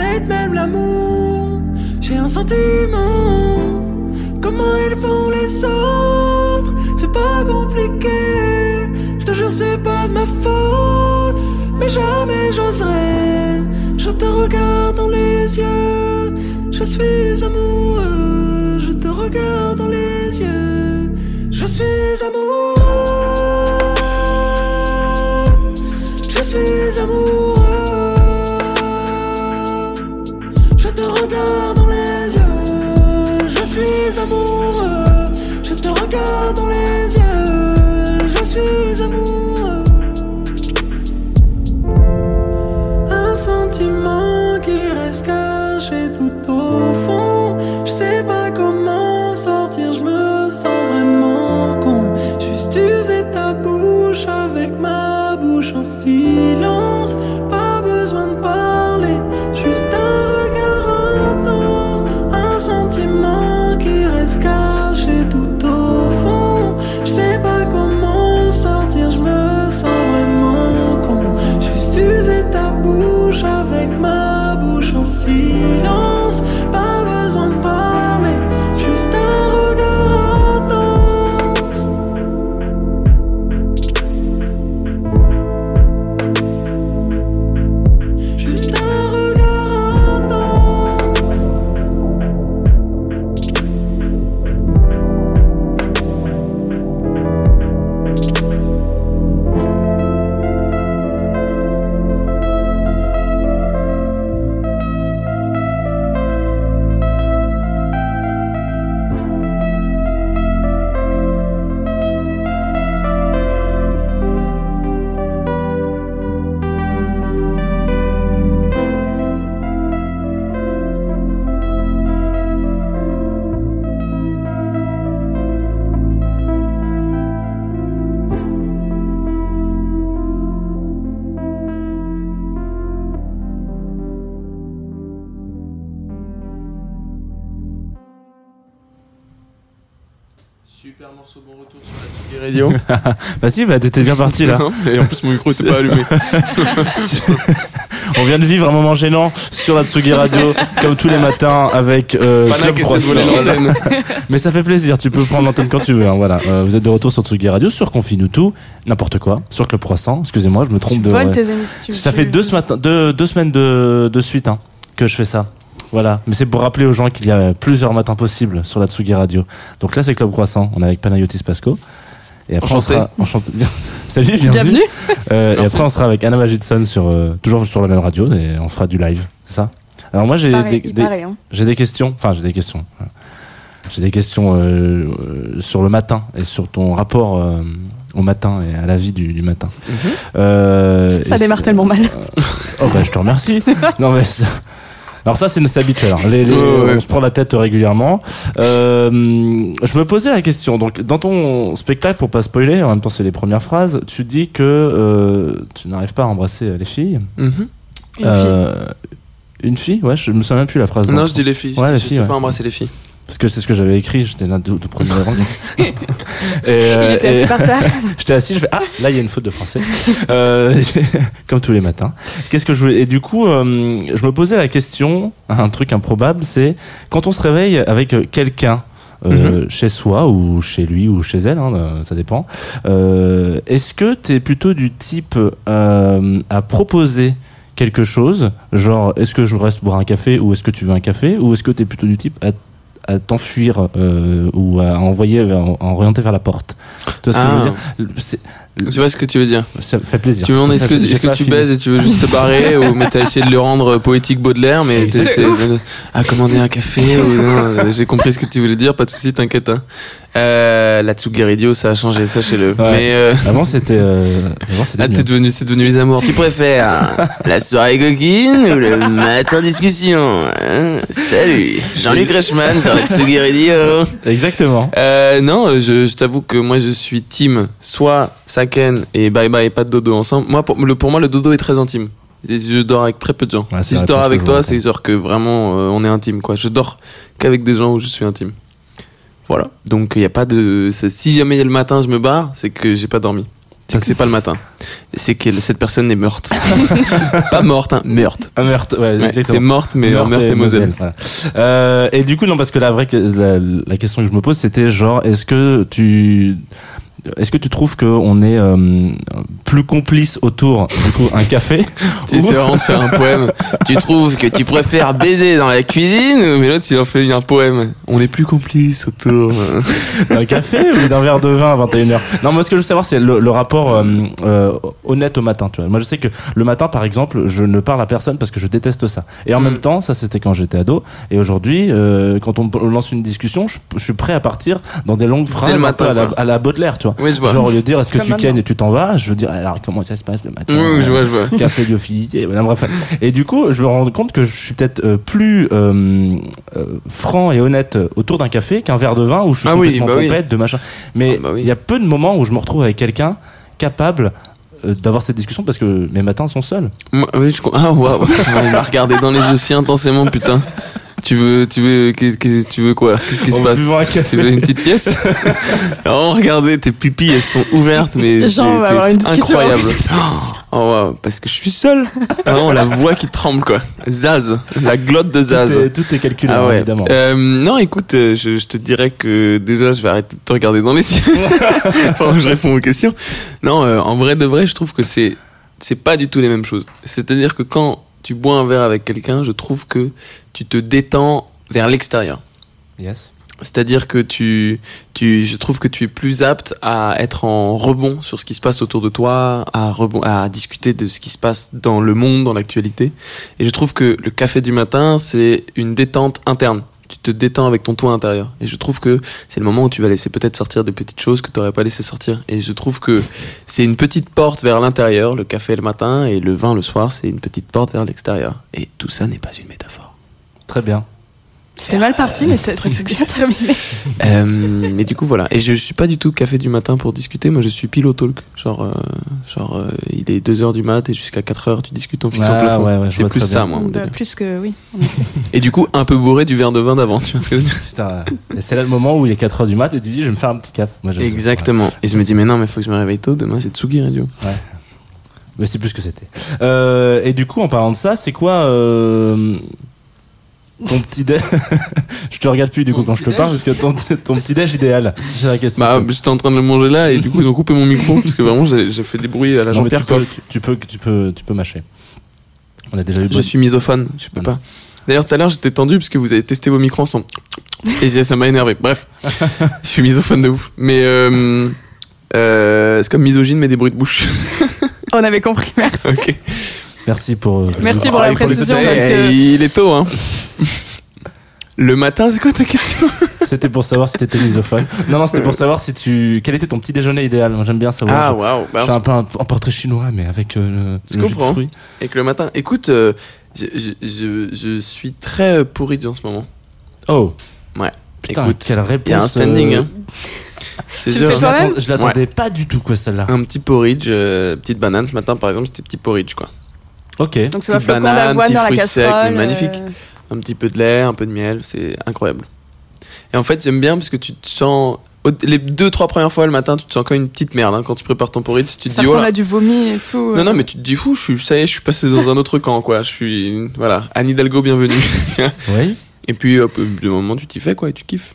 Peut-être même l'amour. J'ai un sentiment. Comment ils font les autres, c'est pas compliqué. Je te jure, c'est pas de ma faute. Mais jamais j'oserais. Je te regarde dans les yeux. Je suis amoureux. Je te regarde dans les yeux. Je suis amoureux. Suis amoureux. Je te regarde dans les yeux. Je suis amoureux. Un sentiment qui reste caché tout au fond. Je sais pas comment sortir, je me sens Bah si, bah t'étais bien parti là. Et en plus, mon micro était pas allumé. <laughs> On vient de vivre un moment gênant sur la Tsugi Radio, comme tous les matins avec euh, Club de. <laughs> Mais ça fait plaisir, tu peux prendre l'antenne quand tu veux. hein, voilà, Euh, vous êtes de retour sur Tsugi Radio, sur Confine tout, n'importe quoi, sur Club Croissant. Excusez-moi, je me trompe de. Tes émissions. Ça fait deux, ce matin, deux, deux semaines de, de suite hein, que je fais ça. Voilà, mais c'est pour rappeler aux gens qu'il y a plusieurs matins possibles sur la Tsugi Radio. Donc là, c'est Club Croissant. On est avec Panayotis Pasco. Et après, Enchanté. on sera. Enchanté. <laughs> Salut, bienvenue. Bienvenue. Euh, et après, on sera avec Anna Magidson sur, euh, toujours sur la même radio et on fera du live. C'est ça? Alors, moi, j'ai des, des- hein. j'ai des questions. Enfin, j'ai des questions. J'ai des questions euh, euh, sur le matin et sur ton rapport euh, au matin et à la vie du, du matin. Euh, Ça et démarre tellement mal. <laughs> Oh bah je te remercie. <laughs> non mais ça- alors ça c'est habituel. hein. Les- les- Ouais, ouais. On se prend la tête régulièrement. Euh, je me posais la question. Donc dans ton spectacle, pour pas spoiler, en même temps c'est les premières phrases, tu dis que euh, tu n'arrives pas à embrasser les filles. Mhm. Une fille. Euh, une fille Ouais, je me souviens même plus la phrase. Non, je dis les filles. Ouais, je les filles, sais ouais. pas embrasser les filles. Parce que c'est ce que j'avais écrit. J'étais là tout, tout premier rang. <laughs> et, Il euh, était et- assis par terre. <laughs> J'étais assis, je fais ah là il y a une faute de français, euh, <laughs> comme tous les matins. Qu'est-ce que je voulais Et du coup, euh, je me posais la question, un truc improbable, c'est quand on se réveille avec quelqu'un. euh, chez soi ou chez lui ou chez elle, hein, ça dépend. Est-ce que tu es plutôt du type à proposer quelque chose, genre est-ce que je reste boire un café ou est-ce que tu veux un café, ou est-ce que tu es plutôt du type à, à t'enfuir euh, ou à envoyer, à orienter vers la porte Tu vois ce que je veux Ah. dire? Je vois ce que tu veux dire? ça me fait plaisir. Tu me demandes est-ce Ça, que, est-ce que tu fini. baises et tu veux juste te barrer <laughs> ou mais t'as essayé de le rendre poétique Baudelaire mais t'as essayé de- à commander un café ou non euh, j'ai compris ce que tu voulais dire pas de soucis t'inquiète hein. euh, la Tsugi ça a changé sachez-le Ouais. mais euh, Avant c'était. Euh... Avant c'était. ah, t'es devenu c'est devenu les amours tu préfères la soirée coquine ou le matin discussion hein? Salut Jean-Luc Reichmann sur la Tsugi Radio Exactement. euh, non, je, je t'avoue que moi je suis team soit Saken et bye bye pas de dodo ensemble. Moi pour, le, pour moi le dodo est très intime. Et je dors avec très peu de gens. Ouais, si je dors avec toi, c'est genre que vraiment euh, on est intime quoi. Je dors qu'avec des gens où je suis intime. Voilà. Donc il y a pas de si jamais il y a le matin je me barre, c'est que j'ai pas dormi. c'est que c'est pas le matin. C'est que cette personne est morte. <laughs> pas morte, hein, meurtre. Un meurtre, ouais, Ouais, exactement. c'est morte, mais Meurthe meurtre, et Moselle. voilà. Euh, et du coup, non, parce que la vraie, la question que je me pose, c'était genre, est-ce que tu, est-ce que tu trouves qu'on est euh, plus complice autour du coup un café <laughs> Tu ou- c'est vraiment de faire un poème. tu trouves que tu préfères baiser dans la cuisine, mais l'autre il en fait un poème. On est plus complices autour. d'un café ou d'un verre de vin à 21h Non, moi ce que je veux savoir c'est le, le rapport euh, euh, honnête au matin, tu vois. Moi je sais que le matin par exemple, je ne parle à personne parce que je déteste ça. Et en Mm. même temps, ça c'était quand j'étais ado et aujourd'hui euh, quand on lance une discussion, je, je suis prêt à partir dans des longues phrases matin, à la, à la Baudelaire, tu vois. Oui, je vois. Genre au lieu de dire est-ce que tu kennes et tu t'en vas, je veux dire alors comment ça se passe le matin Oui, je vois, je vois. café lyophilisé, voilà, bref. Et du coup, je me rends compte que je suis peut-être euh, plus euh, euh, franc et honnête autour d'un café qu'un verre de vin où je suis Ah oui, complètement bah oui. pompette de machin. Mais Ah bah oui. il y a peu de moments où je me retrouve avec quelqu'un capable euh, d'avoir cette discussion parce que mes matins sont seuls. Moi, oui, je <laughs> Ah, waouh. Il m'a regardé dans les yeux si intensément, putain. Tu veux, tu veux, tu veux quoi? Qu'est-ce qui se passe? Tu veux une petite pièce? <laughs> Alors, regardez, tes pupilles, elles sont ouvertes, mais Jean, on va c'est avoir une c'est discussion. incroyable. <laughs> Oh, waouh, parce que je suis seul. Vraiment, la voix qui tremble, quoi. Zaz, la glotte de Tout Zaz. est, tout est calculé, Ah ouais. évidemment. Euh, non, écoute, euh, je, je te dirais que déjà, je vais arrêter de te regarder dans les yeux <laughs> pendant que je réponds aux questions. Non, euh, en vrai de vrai, je trouve que c'est c'est pas du tout les mêmes choses. C'est-à-dire que quand tu bois un verre avec quelqu'un, je trouve que tu te détends vers l'extérieur. Yes. C'est-à-dire que tu, tu, je trouve que tu es plus apte à être en rebond sur ce qui se passe autour de toi, à rebond, à discuter de ce qui se passe dans le monde, dans l'actualité. Et je trouve que le café du matin, c'est une détente interne. Tu te détends avec ton toit intérieur. Et je trouve que c'est le moment où tu vas laisser peut-être sortir des petites choses que tu n'aurais pas laissé sortir. Et je trouve que c'est une petite porte vers l'intérieur, le café le matin, et le vin le soir, c'est une petite porte vers l'extérieur. Et tout ça n'est pas une métaphore. Très bien. C'était mal parti, mais s'est bien terminé. <laughs> Euh, mais du coup voilà. Et je suis pas du tout café du matin pour discuter. Moi je suis pillow talk. Genre euh, genre euh, il est 2 heures du mat et jusqu'à 4 heures tu discutes en fiction Ah, plafond. ouais, ouais, c'est plus ça moi Bah, plus que oui. <laughs> et du coup un peu bourré du verre de vin d'avant tu vois ce que je veux dire? Putain, c'est là le moment où il est 4h du mat et tu dis je vais me faire un petit café. Moi, je- exactement. Et je me dis mais non mais faut que je me réveille tôt. Demain c'est Tsugi Radio. Mais c'est plus que c'était. Euh, et du coup, en parlant de ça, c'est quoi euh, ton petit déj <laughs> Je te regarde plus du coup quand je te parle parce que ton, ton petit déj idéal. C'est la question. bah j'étais en train de le manger là et du coup ils ont coupé mon micro parce que vraiment j'ai j'ai fait des bruits à la Non, mais tu tu, peux, tu peux, tu peux mâcher. On a déjà eu. je suis misophone je peux pas d'ailleurs tout à l'heure j'étais tendu parce que vous avez testé vos micros ensemble et ça m'a énervé bref <laughs> je suis misophone de ouf mais euh, euh, c'est comme misogyne mais des bruits de bouche On avait compris, merci. <laughs> ok Merci pour. euh, Merci pour la précision, parce que- il est tôt hein le matin c'est quoi ta question? C'était pour savoir si t'étais misophone. Non, non, c'était pour savoir si tu. Quel était ton petit déjeuner idéal j'aime bien savoir. ah waouh bah, C'est un peu un, un portrait chinois, mais avec euh, le, Je le jus de comprends. fruits. et que le matin écoute euh, je, je, je, je suis très porridge en ce moment Oh. Ouais. Putain, Écoute, quelle réponse. il y a un standing euh, hein. C'est sûr, Je l'attendais pas du tout, quoi, celle-là. un petit porridge euh, petite banane ce matin par exemple c'était petit porridge quoi Ok. Donc flocon banane, petit dans la fruit sec, magnifique. euh, un petit peu de lait, un peu de miel, c'est incroyable. Et en fait, j'aime bien parce que tu te sens les deux trois premières fois le matin, tu te sens comme une petite merde hein, quand tu prépares ton porridge, tu te Ça dis oh ressemble là. à du vomi et tout. Non non, mais tu te dis fou, je suis ça y est, je suis passé dans un autre camp quoi, je suis voilà, Anne Hidalgo bienvenue. <laughs> Oui. et puis hop, de moment tu t'y fais quoi et tu kiffes.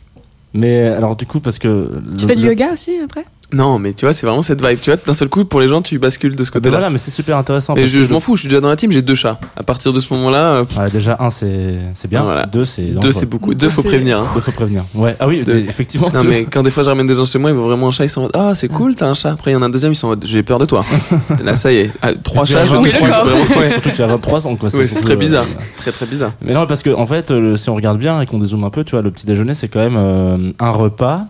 Mais alors, du coup, parce que. Tu le- fais du le- yoga aussi après? Non, mais tu vois, c'est vraiment cette vibe, tu vois, d'un seul coup pour les gens, tu bascules de ce Ah, ben côté-là. voilà, mais c'est super intéressant. Et je, m'en fous, je suis déjà dans la team, j'ai deux chats. À partir de ce moment-là, euh, déjà, un, c'est c'est bien. Voilà. Deux, c'est. deux c'est beaucoup, Deux, faut prévenir. hein. Deux, faut prévenir. Ouais. Ah oui, Deux. effectivement. Non deux. mais quand des fois je ramène des gens chez moi, ils voient vraiment un chat, ils sont en mode ah c'est cool, t'as un chat. Après il y en a un deuxième, ils sont en mode j'ai peur de toi. <laughs> Là ça y est, Ah, trois chats, je 23 te prends d'accord. vraiment. Ouais, Surtout, tu as 23 ans, quoi. Ouais, c'est très euh, bizarre, très très bizarre. Mais non, parce que en fait, si on regarde bien et qu'on dézoome un peu, tu vois, le petit déjeuner, c'est quand même euh, un repas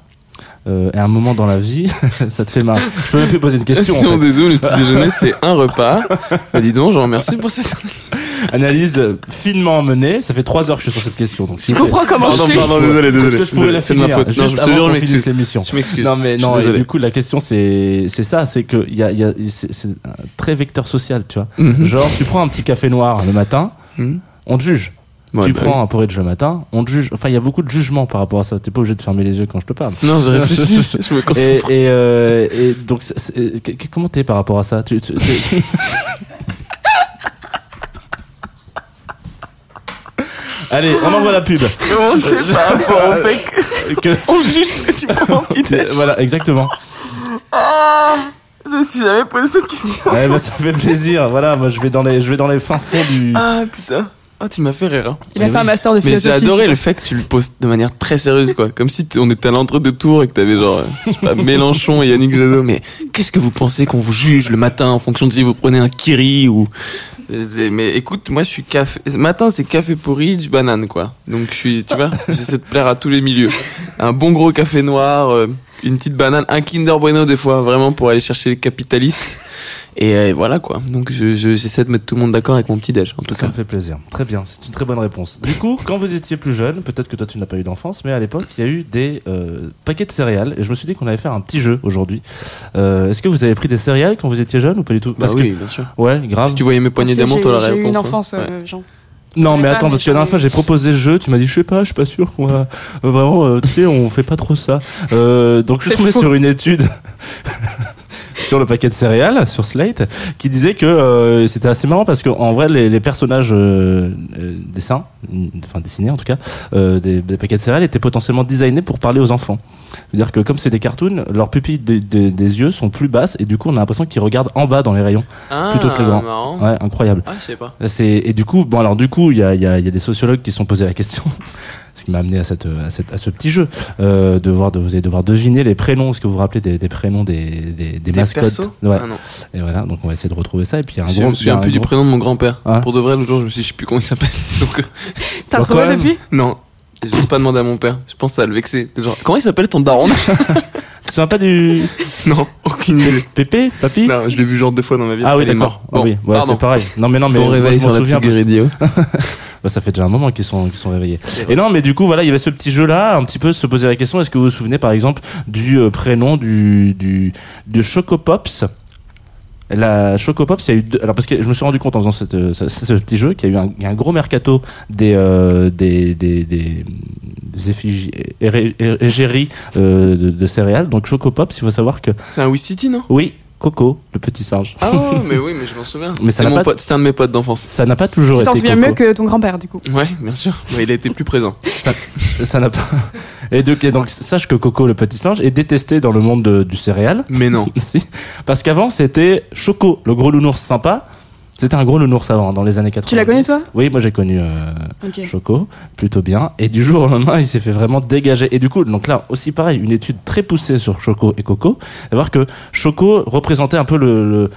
euh, et un moment dans la vie. <laughs> ça te fait marrer. Je peux même plus poser une question. si en on fait. dézoome, le <laughs> petit déjeuner c'est un repas. Bah, dis donc, je vous remercie pour cette. Analyse euh, finement menée. Ça fait 3 heures que je suis sur cette question. Donc, Je vous plaît. comprends comment Pardon, je suis. pardon, désolé, Est-ce désolé. que je pourrais la C'est de ma faute. Non, juste je te avant jure, je m'excuse. l'émission. Je m'excuse. Non mais Je non et du coup la question c'est c'est ça c'est que il y a, il y a c'est très vecteur social tu vois Mhm. genre tu prends un petit café noir le matin Mhm. on te juge Ouais, tu bah prends un porridge le matin, on te juge. Enfin, il y a beaucoup de jugement par rapport à ça. T'es pas obligé de fermer les yeux quand je te parle. <laughs> Non, je réfléchis, <laughs> je me Et, concentre. et, euh, et donc, comment t'es par rapport à ça? Tu, tu- tu- <laughs> Allez, on envoie la pub. Comment t'es par rapport au fait que- Que- on juge ce que tu prends en petit déj voilà, exactement. Ah, Je me suis jamais posé cette question. Ouais, bah, ça fait plaisir. Voilà, moi je vais dans les, je vais dans les fins fonds du. Ah putain. Ah, tu m'as fait rire. hein. Il a Mais fait un master de Mais philosophie. j'ai adoré le fait que tu le poses de manière très sérieuse, quoi. Comme si on était à l'entre-deux tours et que t'avais genre, euh, je sais pas, Mélenchon et Yannick Jadot. Mais qu'est-ce que vous pensez qu'on vous juge le matin en fonction de si vous prenez un kiri ou. C'est- Mais écoute, moi je suis café. Matin c'est café porridge, banane, quoi. Donc je suis, tu vois, <laughs> j'essaie de plaire à tous les milieux. Un bon gros café noir, euh, une petite banane, un Kinder Bueno des fois, vraiment pour aller chercher les capitalistes. Et euh, voilà quoi. Donc je- je- j'essaie de mettre tout le monde d'accord avec mon petit déj en tout Ça cas. me fait plaisir. Très bien, c'est une très bonne réponse. Du coup, quand vous étiez plus jeune, peut-être que toi tu n'as pas eu d'enfance, mais à l'époque, il y a eu des euh, paquets de céréales et je me suis dit qu'on allait faire un petit jeu aujourd'hui. Euh, Est-ce que vous avez pris des céréales quand vous étiez jeune ou pas du tout? Bah Parce oui, bien sûr. ouais, grave. Si tu voyais mes poignées d'amour, t'aurais la J'ai eu réponse. une hein. enfance, Ouais. euh, Jean. Non, Je mais attends, parce que la dernière je- fois j'ai proposé ce jeu, tu m'as dit je sais pas, je suis pas sûr qu'on va euh, vraiment, euh, tu sais, on fait pas trop ça. Euh, donc je suis tombé sur une étude sur le paquet de céréales sur Slate qui disait que euh, c'était assez marrant parce que en vrai les, les personnages euh, euh, dessins, enfin dessinés en tout cas, euh, des, des paquets de céréales étaient potentiellement designés pour parler aux enfants. C'est-à-dire que comme c'est des cartoons, leurs pupilles des- yeux sont plus basses et du coup on a l'impression qu'ils regardent en bas dans les rayons. Ah, Plutôt que les grands. marrant. Ouais, incroyable. Ah, je sais pas. C'est et du coup bon alors du coup il y a, il y, a, y a des sociologues qui se sont posé la question ce qui m'a amené à cette, à cette à ce petit jeu euh, de voir de vous allez devoir deviner les prénoms est-ce que vous vous rappelez des, des prénoms des des, des Des mascottes ouais Ah non. et voilà donc on va essayer de retrouver ça et puis il y a un Je gros me souviens a plus un du prénom de mon grand-père. Ah. Pour de vrai, l'autre jour, je me suis dit, je sais plus comment il s'appelle. <laughs> Donc, euh, T'as trouvé depuis? Non. J'ose pas demander à mon père. Je pense que ça va le vexer. Genre, comment il s'appelle ton daron? <laughs> <laughs> tu te souviens pas du <laughs> Non, aucune idée. Pépé papy Non, je l'ai vu genre deux fois dans ma vie. ah oui d'accord. Ah oui ouais, c'est pareil non mais non mais Bon réveil sur la Radio. <laughs> bah, ça fait déjà un moment qu'ils sont qu'ils sont réveillés Et non, mais du coup, voilà, il y avait ce petit jeu-là, un petit peu se poser la question est-ce que vous vous souvenez, par exemple, du euh, prénom du du de Chocopops? La Chocopops, il y a eu deux, alors parce que je me suis rendu compte en faisant cette, euh, ce, ce petit jeu qu'il y a eu un, un gros mercato des euh, des des, des effigies égéries euh, de, de céréales. Donc Chocopops, il faut savoir que C'est un Wistiti, non? Oui, Coco, le petit singe. Ah, mais oui, mais je m'en souviens. Mais C'était n'a mon pas- pote- C'était un de mes potes d'enfance. Ça n'a pas toujours Tu été t'en souviens Coco. mieux que ton grand-père, du coup. Ouais, bien sûr. Ouais, il a été plus présent. <laughs> ça ça n'a pas <laughs> et donc, et donc sache que Coco le petit singe est détesté dans le monde de- du céréal Mais non. <laughs> si parce qu'avant c'était Choco le gros nounours sympa c'était un gros nounours avant dans les années 80 Tu l'as connu, toi? Oui moi j'ai connu euh. Choco plutôt bien. Et du jour au lendemain il s'est fait vraiment dégager. Et du coup donc là aussi pareil une étude très poussée sur Choco et Coco. Et voir que Choco représentait un peu le, le,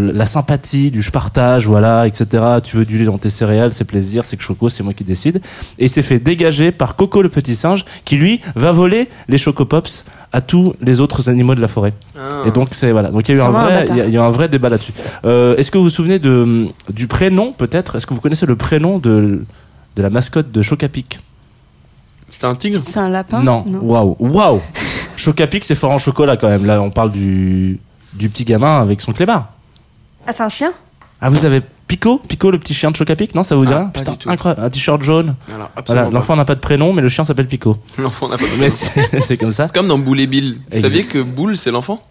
le- la sympathie du je partage voilà etc tu veux du lait dans tes céréales c'est plaisir c'est que Choco c'est moi qui décide. Et il s'est fait dégager par Coco le petit singe qui lui va voler les Chocopops à tous les autres animaux de la forêt. Ah. et donc c'est voilà. Donc il y a eu C'est un vrai il y, a- il y a eu un vrai débat là-dessus. Euh, est-ce que vous vous souvenez de du prénom peut-être? Est-ce que vous connaissez le prénom de de la mascotte de Chocapic? C'était un tigre? C'est un lapin? Non. Waouh. Waouh. <laughs> Chocapic c'est fort en chocolat quand même. Là on parle du du petit gamin avec son clébard. Ah, c'est un chien? Ah vous avez Pico Pico le petit chien de Chocapic non ça vous dit Ah, rien pas Putain, du tout. incroyable un t-shirt jaune Alors, voilà absolument l'enfant n'a pas de prénom mais le chien s'appelle Pico pas. <laughs> L'enfant n'a pas de mais c'est <laughs> c'est comme ça C'est comme dans Boule et Bill. Vous Exact. saviez que Boule, c'est l'enfant?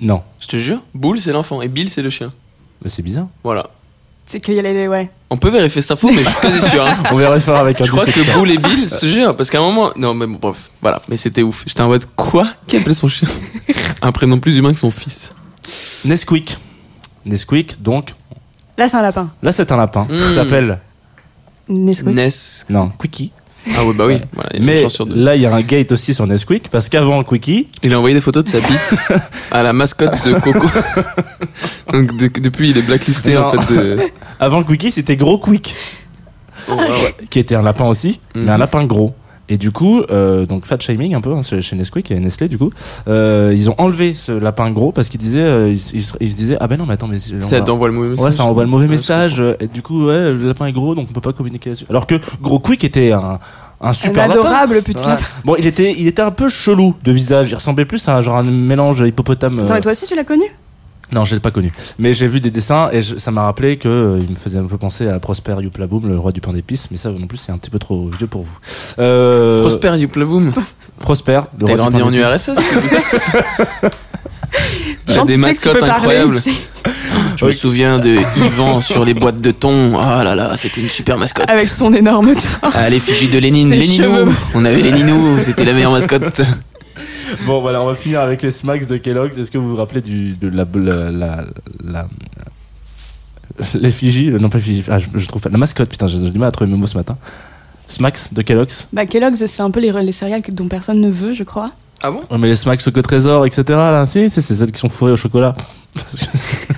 Non Je te jure. Boule, c'est l'enfant. Et Bill, c'est le chien. mais c'est bizarre Voilà. C'est qu'il y a les. Ouais. On peut vérifier cette info, mais je suis quasi sûr. hein. <laughs> on verra le faire avec un Je crois disque que Boule et Bill, je te jure, parce qu'à un moment, non, mais bon, bref, voilà, mais c'était ouf. J'étais en mode, quoi? Qui appelait son chien? Un prénom plus humain que son fils. Nesquik Nesquik donc Là, c'est un lapin. là c'est un lapin Mm. qui s'appelle Nesquik. Ness. non Quickie Ah ouais, bah oui, voilà, il Mais là, il y a un gate aussi sur Nesquik parce qu'avant Quickie, Il a envoyé des photos de sa bite <laughs> à la mascotte de Coco. <laughs> Donc de- depuis, il est blacklisté en fait de. <laughs> avant Quickie, c'était Gros Quick, Oh, ouais. qui était un lapin aussi, Mhm. mais un lapin gros. Et du coup, euh, donc fat shaming un peu hein, chez Nesquik et Nestlé du coup, euh, ils ont enlevé ce lapin gros parce qu'ils disaient, euh, ils, ils se- ils se disaient ah ben non mais attends mais Ça va- t'envoie le mauvais message. Ouais, ça envoie le mauvais Ouais, message. euh, Et du coup, ouais, le lapin est gros, donc on peut pas communiquer là-dessus. Alors que Gros Quick était un, un super un lapin. adorable petit Ouais. lapin. Bon, il était, il était un peu chelou de visage. Il ressemblait plus à un genre un mélange hippopotame. Attends, euh, et toi aussi, tu l'as connu? Non, je l'ai pas connu. Mais j'ai vu des dessins et je- ça m'a rappelé que euh, il me faisait un peu penser à Prosper Youplaboum, le roi du pain d'épices. Mais ça non plus, c'est un petit peu trop vieux pour vous. Euh, Prosper Youplaboum. Prosper. le T'as grandi en. URSS <laughs> J'ai des mascottes parler, incroyables. Je me souviens de Yvan sur les boîtes de thon. Ah là là, c'était une super mascotte. Avec son énorme torse. Ah, l'effigie de Lénine. Léninou. On avait Léninou, c'était la meilleure mascotte. <laughs> Bon, voilà, on va finir avec les smacks de Kellogg's. Est-ce que vous vous rappelez du, de la, la, la, la- l'effigie, non pas l'effigie, ah, je, je trouve pas, la mascotte, putain, j'ai du mal à trouver mes mots ce matin. Smacks de Kellogg's. Bah, Kellogg's, c'est un peu les, les céréales que- dont personne ne veut, je crois. Ah bon? Oh, mais les smacks au trésor, etc. Là, si, c'est c'est celles qui sont fourrées au chocolat. <laughs>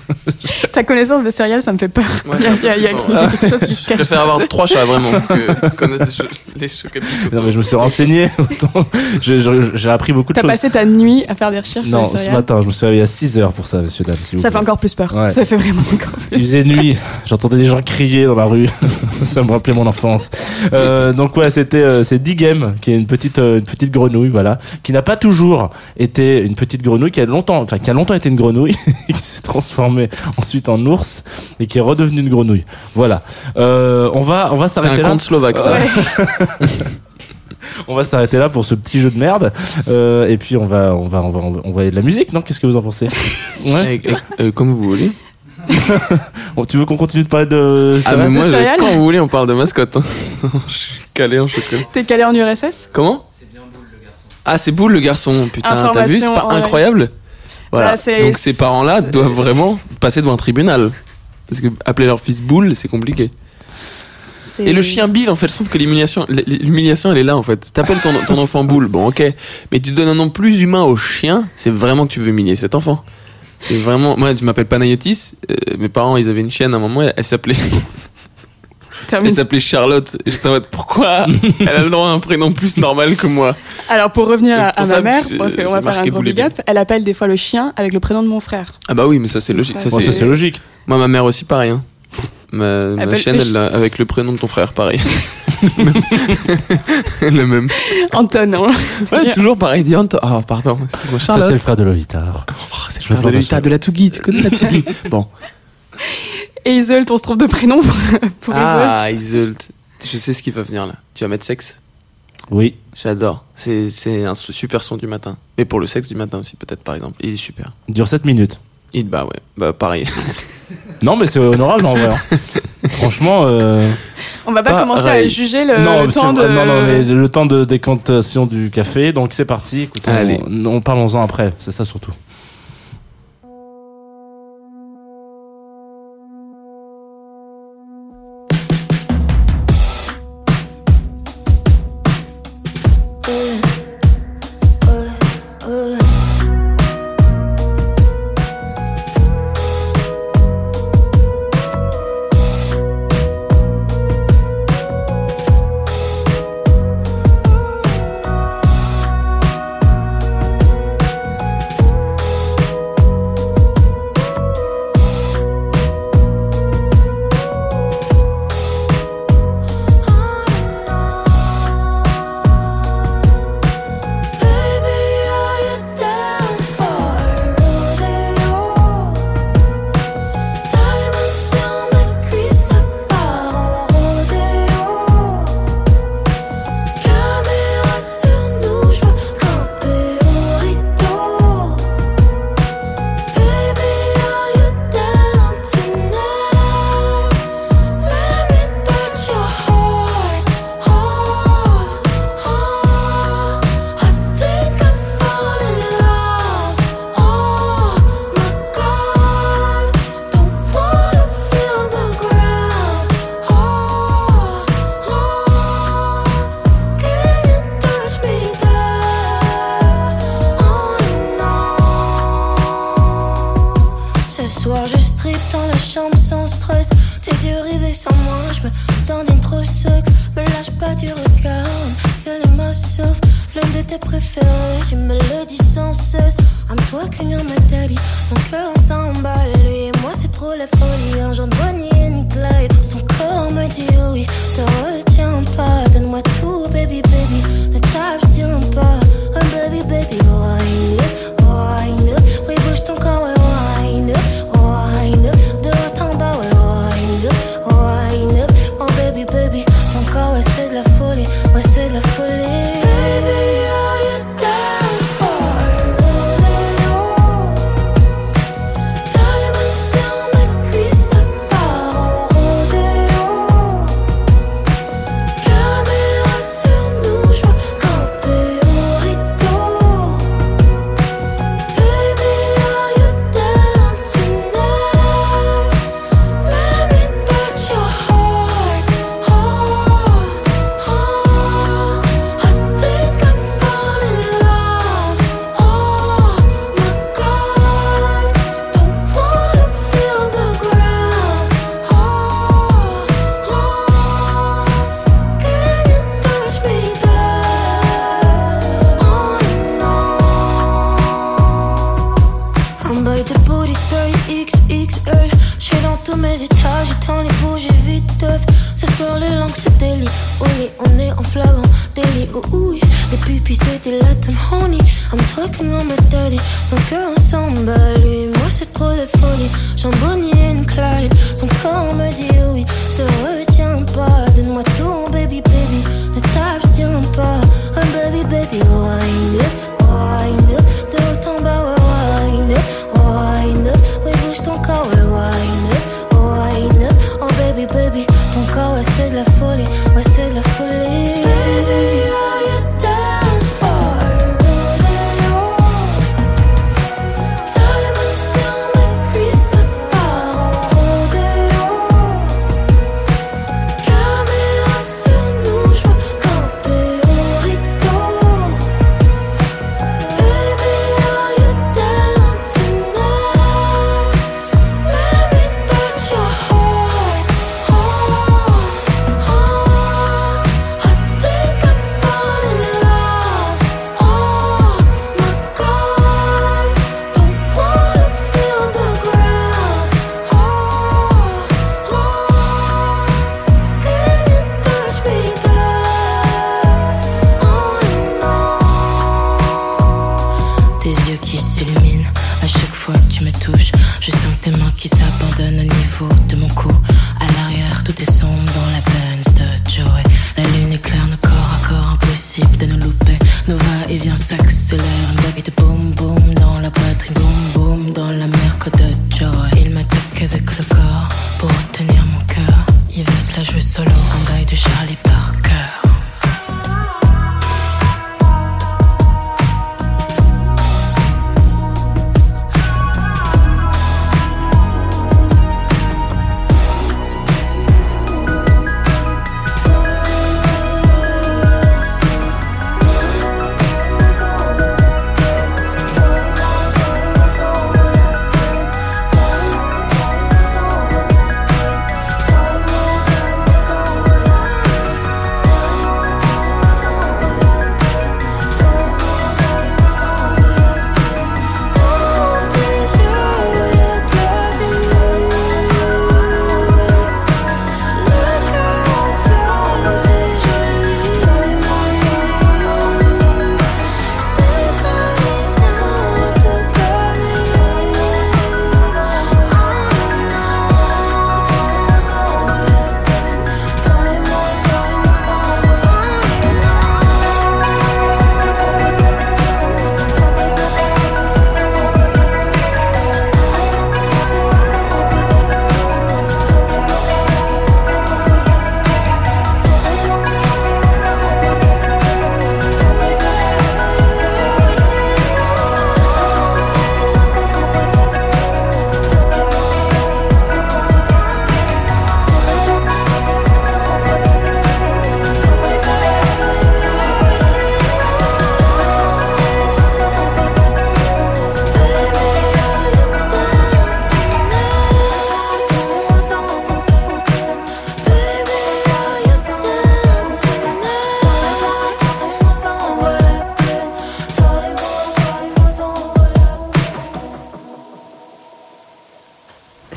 <laughs> Ta connaissance des céréales, ça me fait peur. Ouais, il y a, il y a- il y a- il y a quelque chose qui se Je préfère avoir trois chats vraiment que connaître les. Non, mais je me suis renseigné. <laughs> J'ai appris beaucoup de T'as choses. passé ta nuit à faire des recherches Non, sur les ce matin, je me suis réveillé à 6 heures pour ça, monsieur, dame. s'il vous Ça fait encore plus peur. Ouais. Ça fait vraiment encore <laughs> plus Il faisait nuit, j'entendais des gens crier dans la rue, ça me rappelait mon enfance. Euh, donc ouais, c'était euh, c'est Digem qui est une petite euh, une petite grenouille, voilà, qui n'a pas toujours été une petite grenouille, qui a longtemps, enfin qui a longtemps été une grenouille, qui s'est transformée <laughs> ensuite en ours et qui est redevenue une grenouille. Voilà. Euh, on va on va C'est s'arrêter un là. conte slovaque ça. Ouais. <laughs> On va s'arrêter là pour ce petit jeu de merde. Euh, et puis on va on va on va on va envoyer de la musique, non? Qu'est-ce que vous en pensez? <laughs> Ouais. Euh, comme vous voulez. Bon, tu veux qu'on continue de parler de Ah, mais moi, De je- céréales? quand vous voulez, on parle de mascotte. hein. je suis calé en chocolat. T'es calé en URSS Comment? Ah, c'est Boule le garçon. Putain, t'as vu, c'est pas incroyable? Voilà. Bah, Donc ces parents-là doivent vraiment passer devant un tribunal. Parce que appeler leur fils Boule, c'est compliqué. Et le chien Bill, en fait, je trouve que l'humiliation, l'humiliation, elle est là, en fait. T'appelles ton, ton enfant Boule, bon, ok. Mais tu donnes un nom plus humain au chien, c'est vraiment que tu veux humilier cet enfant. C'est vraiment, moi, je m'appelle Panayotis. euh, mes parents, ils avaient une chienne à un moment, elle, elle s'appelait, Termine. elle s'appelait Charlotte. Et j'étais en mode, pourquoi <laughs> elle a le droit à un prénom plus normal que moi Alors pour revenir à, Donc, pour à ça, ma mère, parce qu'on va faire un gros big up, elle appelle des fois le chien avec le prénom de mon frère. Ah bah oui, mais ça c'est logique. Ça, Bon, ça c'est... logique. Moi, ma mère aussi, pareil. Hein. Ma, ma chienne, elle l'a avec le prénom de ton frère, pareil. <laughs> le même. Anton, hein. Ouais, toujours pareil, dis Anto- Oh, pardon, excuse-moi, Ça Charlotte. c'est le frère de Lovitar. Oh, c'est le frère de Lolita, de la Tsugi, tu connais la Tsugi <laughs> Bon. Et Isolt, on se trompe de prénom pour. <laughs> Ah, Isolt. Je sais ce qui va venir là. Tu vas mettre sexe? Oui. J'adore. C'est, c'est un super son du matin. Mais pour le sexe du matin aussi, peut-être, par exemple. Il est super. Dure 7 minutes. Il, bah ouais, bah pareil. <laughs> Non, mais c'est honorable en vrai. hein. <laughs> Franchement, euh... On va pas Pas commencer à juger le, non, le c'est temps de... vrai, non, non, mais le temps de décantation du café. Donc c'est parti. Écoute, on, Allez. on parlons-en après. C'est ça surtout.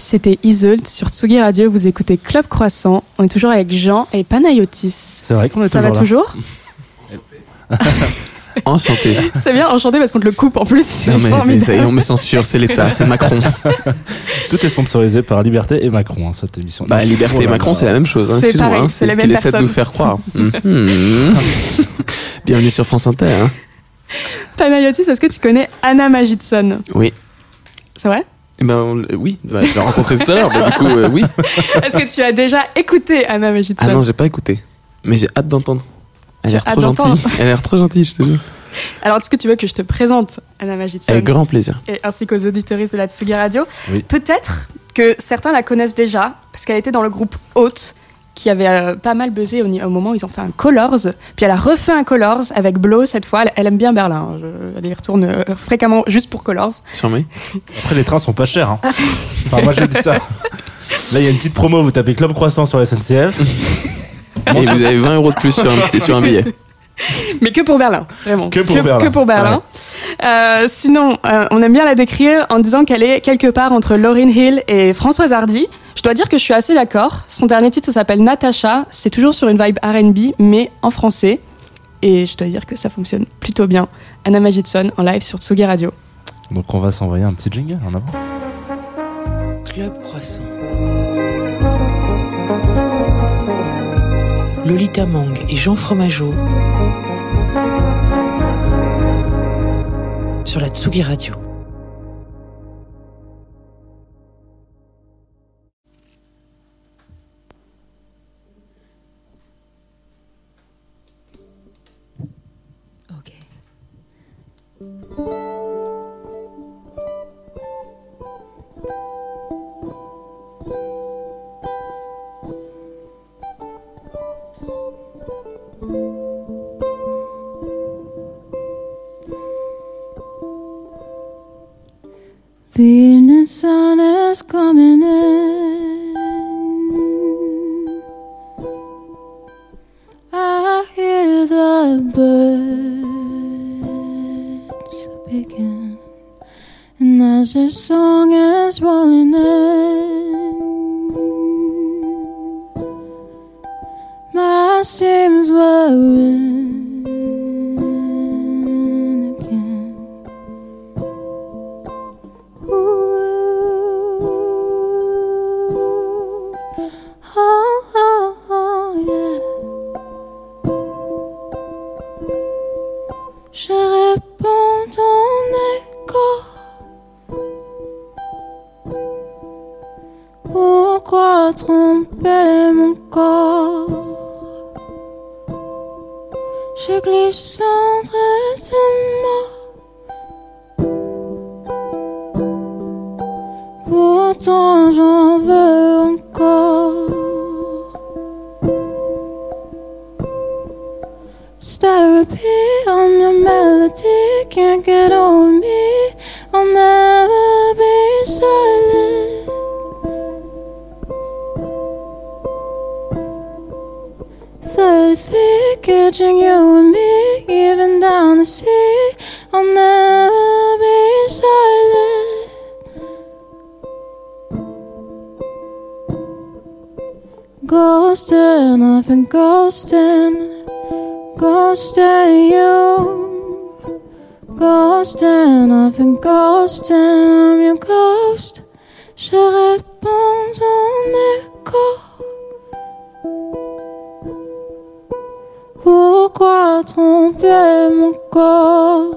C'était Isolde sur Tsugi Radio. Vous écoutez Club Croissant. On est toujours avec Jean et Panayotis. C'est vrai qu'on est Ça va toujours là. toujours <laughs> Enchanté. C'est bien, enchanté parce qu'on te le coupe en plus. Non mais c'est- on me censure, c'est l'État, c'est Macron. <laughs> Tout est sponsorisé par Liberté et Macron, hein, cette émission. Bah Liberté et. Macron, c'est la même chose. Hein, C'est Excuse-moi, hein, c'est c'est les ce qu'il mêmes essaie de nous faire croire. <laughs> Mhm. Bienvenue sur France Inter. hein. Panayotis, est-ce que tu connais Anna Magidson Oui. C'est vrai? Ben, on l- oui, bah, je l'ai rencontré tout à l'heure, bah, du coup, euh, oui. <laughs> Est-ce que tu as déjà écouté Anna Magidson Ah non, j'ai pas écouté. Mais j'ai hâte d'entendre. Elle a l'air trop hâte d'entendre gentille. Elle a l'air trop gentille, je te jure. <laughs> Alors, est-ce que tu veux que je te présente Anna Magidson Avec grand plaisir. et ainsi qu'aux auditeuristes de la Tsugi Radio Oui. Peut-être que certains la connaissent déjà, parce qu'elle était dans le groupe Haute, qui avait euh, pas mal buzzé au, au moment où ils ont fait un Colors. Puis elle a refait un Colors avec Blow cette fois. Elle, elle aime bien Berlin. hein. Je- elle y retourne euh, fréquemment juste pour Colors. Sûrement. Après, les trains sont pas chers. Ah, Hein. Enfin, moi, j'ai dit ça. Là, il y a une petite promo. Vous tapez Club Croissant sur la SNCF. Et vous avez 20 euros de plus sur un, sur un billet. Mais que pour Berlin, vraiment. Que pour Berlin. que pour Berlin. Euh, sinon, euh, on aime bien la décrire en disant qu'elle est quelque part entre Lauryn Hill et Françoise Hardy. Je dois dire que je suis assez d'accord. Son dernier titre, ça s'appelle Natasha. C'est toujours sur une vibe RB, mais en français. Et je dois dire que ça fonctionne plutôt bien. Anna Magidson en live sur Tsugi Radio. Donc on va s'envoyer un petit jingle en avant. Club Croissant. Lolita Mang et Jean Fromageau sur la Tsugi Radio. The evening sun is coming in. I hear the birds speaking, and as their song is rolling in, my seams were in Je réponds ton écho. Pourquoi tromper mon corps? Je glisse entre tes. Can't get over me. I'll never be silent. Thirty-three, catching you and me, even down the sea. I'll never be silent. Ghosting, I've been ghosting, ghosting you. Ghost. Je réponds en écho. Pourquoi tromper mon corps?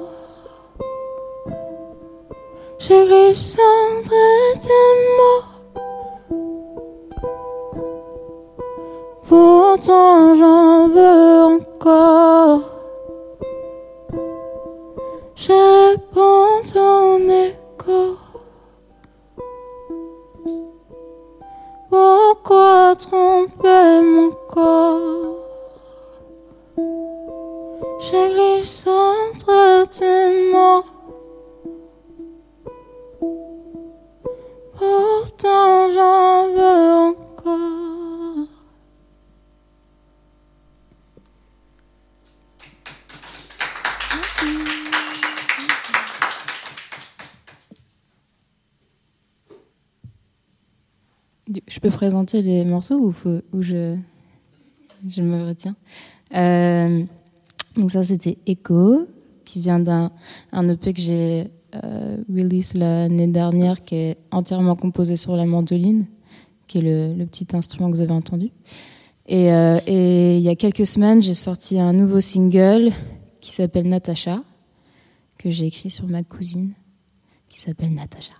Je glisse entre tes mots. Pourtant j'en veux encore. Réponds ton écho. Pourquoi tromper mon corps? Je glisse entre tes mots. Pourtant j'en veux encore. Je peux présenter les morceaux ou, je, je me retiens? Euh, Donc ça c'était Echo, qui vient d'un un EP que j'ai euh, release l'année dernière, qui est entièrement composé sur la mandoline, qui est le, le petit instrument que vous avez entendu. Et, euh, et il y a quelques semaines, j'ai sorti un nouveau single qui s'appelle Natasha, que j'ai écrit sur ma cousine, qui s'appelle Natasha.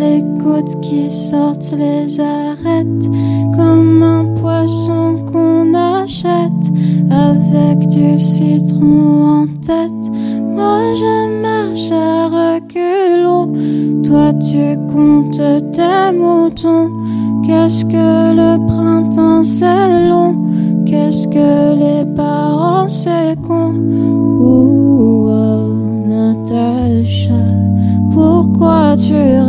les gouttes qui sortent les arêtes comme un poisson qu'on achète avec du citron en tête. Moi je marche à reculons, toi tu comptes tes moutons. Qu'est-ce que le printemps c'est long, qu'est-ce que les parents c'est con. Ouh, oh, Natacha, pourquoi tu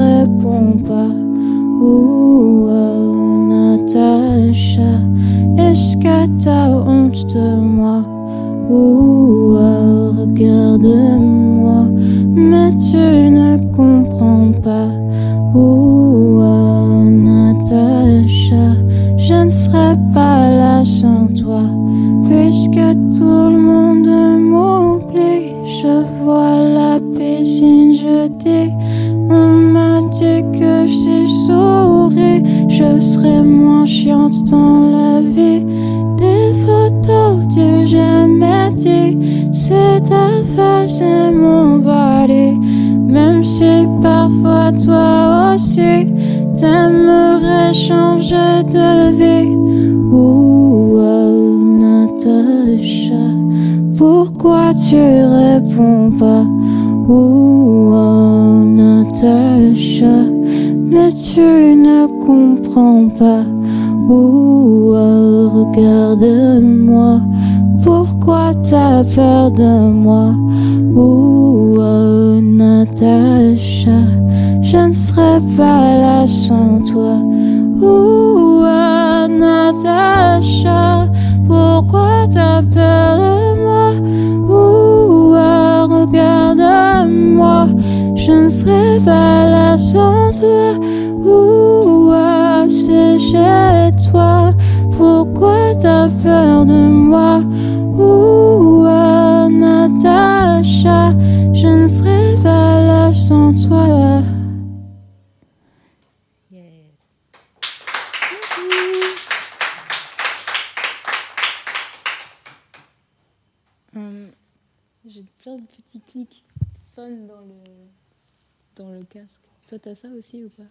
t'as ça aussi ou pas?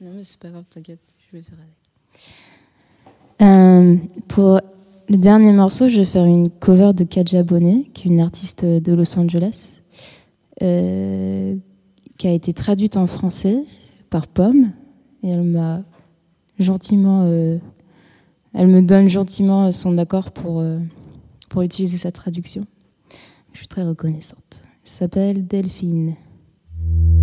Non, mais c'est pas grave, t'inquiète, je vais faire avec. Euh, pour le dernier morceau, je vais faire une cover de Kaja Bonnet, qui est une artiste de Los Angeles, euh, qui a été traduite en français par Pomme. Et elle m'a gentiment. Euh, elle me donne gentiment son accord pour, pour utiliser sa traduction. Je suis très reconnaissante. Elle s'appelle Delphine. thank you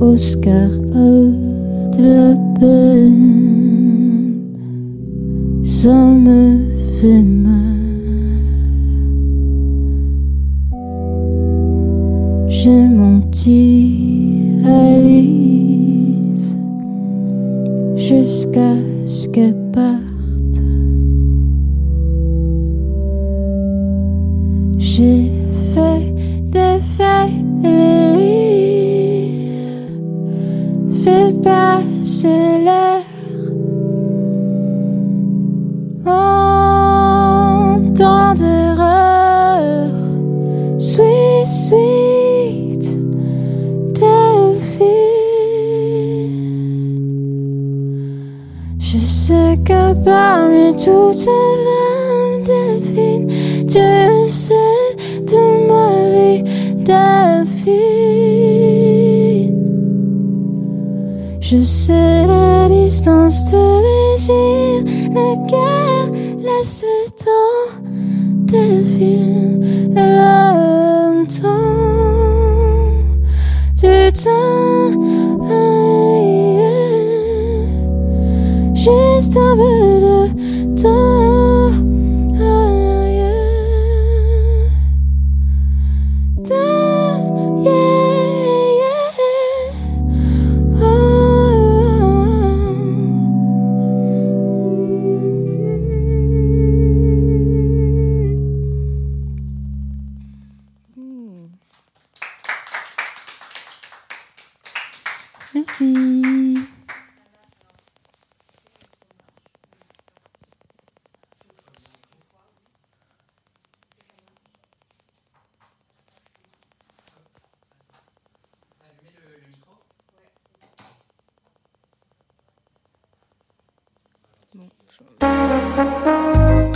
Oscar a de la peine, ça me fait mal. J'ai menti à Liv jusqu'à ce qu'elle parte. Delphine, tu es celle de ma vie, Delphine. Je sais la distance de l'égir, le cœur laisse le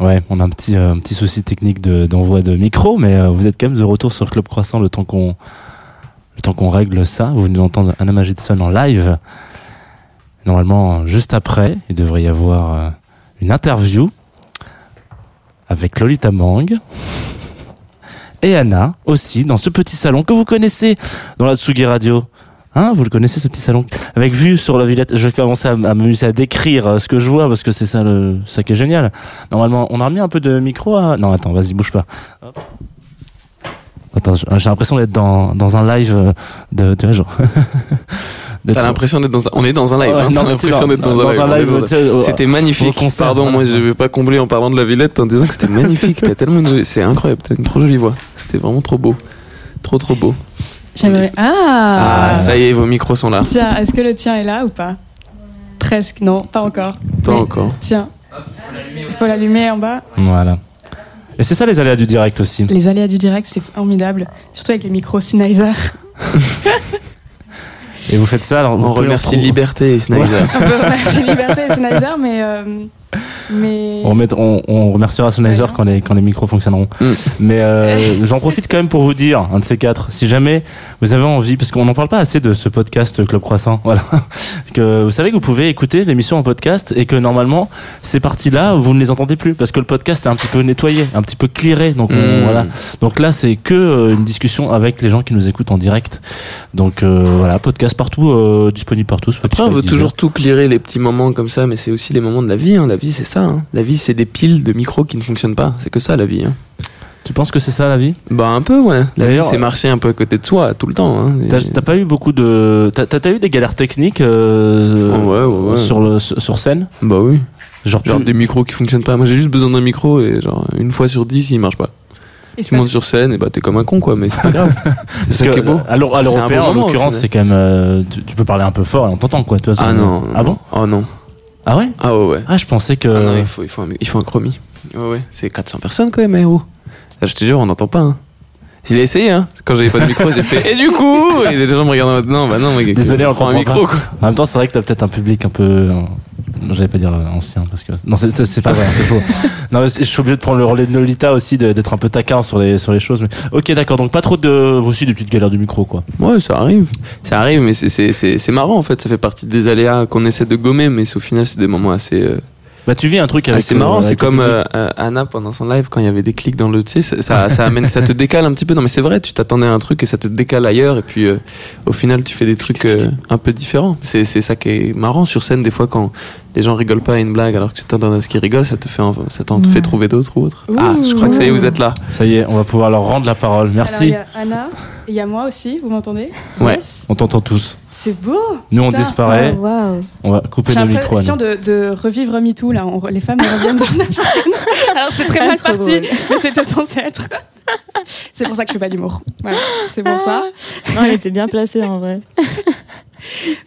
Ouais, on a un petit, euh, un petit souci technique de- d'envoi de, micro, mais euh, vous êtes quand même de retour sur Club Croissant le temps qu'on le temps qu'on règle ça. Vous venez d'entendre Anna Magidson en live. Normalement, juste après, il devrait y avoir euh, une interview avec Lolita Mang et Anna aussi dans ce petit salon que vous connaissez dans la Tsugi Radio. Hein, vous le connaissez ce petit salon avec vue sur la Villette. Je vais commencer à, à m'amuser à décrire euh, ce que je vois parce que c'est ça le ça qui est génial. Normalement, on a remis un peu de micro à Non, attends, vas-y, bouge pas. Hop. Attends, j'ai l'impression d'être dans dans un live euh, de <laughs> de genre. T'as l'impression d'être dans un... On est dans un live, Ouais, hein, l'impression d'être dans, dans un live. C'était magnifique. concert, Pardon, moi je vais pas combler en parlant de la Villette en disant que c'était <laughs> magnifique. T'as tellement C'est incroyable, t'as une trop jolie voix. C'était vraiment trop beau. Trop trop beau. J'aimerais. Ah, Ah, ça y est, vos micros sont là. Tiens, est-ce que le tien est là ou pas? Presque, non, pas encore. Pas Mais- encore. Tiens. Il faut l'allumer en bas. Voilà. Et c'est ça les aléas du direct aussi. Les aléas du direct, c'est formidable. Surtout avec les micros Sennheiser. Et vous faites ça alors vous On remercie Liberté et Snyder. <laughs> On peut remercier Liberté et Sennheiser, mais. euh, mais... On, remet- on, on remerciera Sennheiser quand les, quand les micros fonctionneront. Mm. Mais euh, <laughs> j'en profite quand même pour vous dire, un de ces quatre, si jamais vous avez envie, parce qu'on n'en parle pas assez de ce podcast Club Croissant, <laughs> voilà, que vous savez que vous pouvez écouter l'émission en podcast et que normalement ces parties-là, vous ne les entendez plus parce que le podcast est un petit peu nettoyé, un petit peu clearé. Donc on- Mm. voilà. Donc là, c'est que euh, une discussion avec les gens qui nous écoutent en direct. Donc euh, voilà, podcast partout, euh, disponible partout. Spotify, Après, on veut toujours tout clearer les petits moments comme ça, mais c'est aussi les moments de la vie. Hein. La vie, c'est ça. Hein. La vie, c'est des piles de micros qui ne fonctionnent pas. C'est que ça, la vie. Hein. Tu penses que c'est ça la vie? Bah un peu ouais. La vie D'ailleurs, c'est marcher un peu à côté de soi tout le temps. Hein. T'as pas eu beaucoup de. T'as eu des galères techniques euh, Oh, ouais, ouais, ouais. sur le sur scène? Bah oui. Genre, Genre plus- des micros qui fonctionnent pas. Moi j'ai juste besoin d'un micro et genre une fois sur dix il marche pas. Il Tu montes sur scène et bah t'es comme un con quoi mais c'est pas <laughs> grave. c'est ça qui est beau. à l'euro- à l'européen, bon en l'occurrence, c'est quand même. euh, tu, tu peux parler un peu fort et on t'entend quoi. Tu vois, Ah c'est- non. Ah bon? Oh non. Ah ouais Ah ouais ouais. Ah, je pensais que. Ah non, il faut, il faut un, il faut un chromie. Ouais, ouais. C'est 400 personnes quand même, héros. Là, je te jure, on n'entend pas. Hein. Je l'ai essayé, hein. Quand j'avais pas de micro, j'ai fait. Et du coup Et les gens me regardent maintenant. Bah non, mec. Désolé, on prend un micro, quoi. En même temps, c'est vrai que t'as peut-être un public un peu. J'allais pas dire euh, ancien parce que non c'est- c'est c'est pas vrai c'est faux <laughs> non c'est- je suis obligé de prendre le relais de Nolita aussi de- d'être un peu taquin sur les sur les choses mais ok d'accord donc pas trop de aussi des petites galères du micro quoi Ouais, ça arrive. Ça arrive, mais c'est- c'est c'est- c'est marrant en fait. Ça fait partie des aléas qu'on essaie de gommer, mais c'est- au final, c'est des moments assez. euh, bah tu vis un truc avec assez euh, marrant. C'est comme euh, Anna pendant son live quand il y avait des clics dans le. Tu sais, ça, ça, ça amène, ça te <laughs> décale un petit peu. Non, mais c'est vrai, tu t'attendais à un truc et ça te décale ailleurs. Et puis euh, au final, tu fais des trucs un peu différents. C'est c'est ça qui est marrant sur scène. Des fois, quand les gens rigolent pas à une blague alors que tu t'attends à ce qu'ils rigolent, ça te fait, un- ça t'en fait trouver d'autres ou autres. Ah, je crois que ça y est, vous êtes là. ça y est on va pouvoir leur rendre la parole Alors, il merci y a Anna, il y a moi aussi, vous m'entendez? Ouais. Yes. on t'entend tous C'est beau nous on Putain. disparaît Oh, waouh. on va couper J'ai nos micros l'impression Anna. de, de revivre MeToo, là. On les femmes reviennent dans la chacune. <laughs> Alors, c'est très Ah, mal parti, drôle. mais c'était censé être. c'est pour ça que je fais pas d'humour. Voilà, c'est pour ça. Non, elle était bien placée en vrai. <laughs>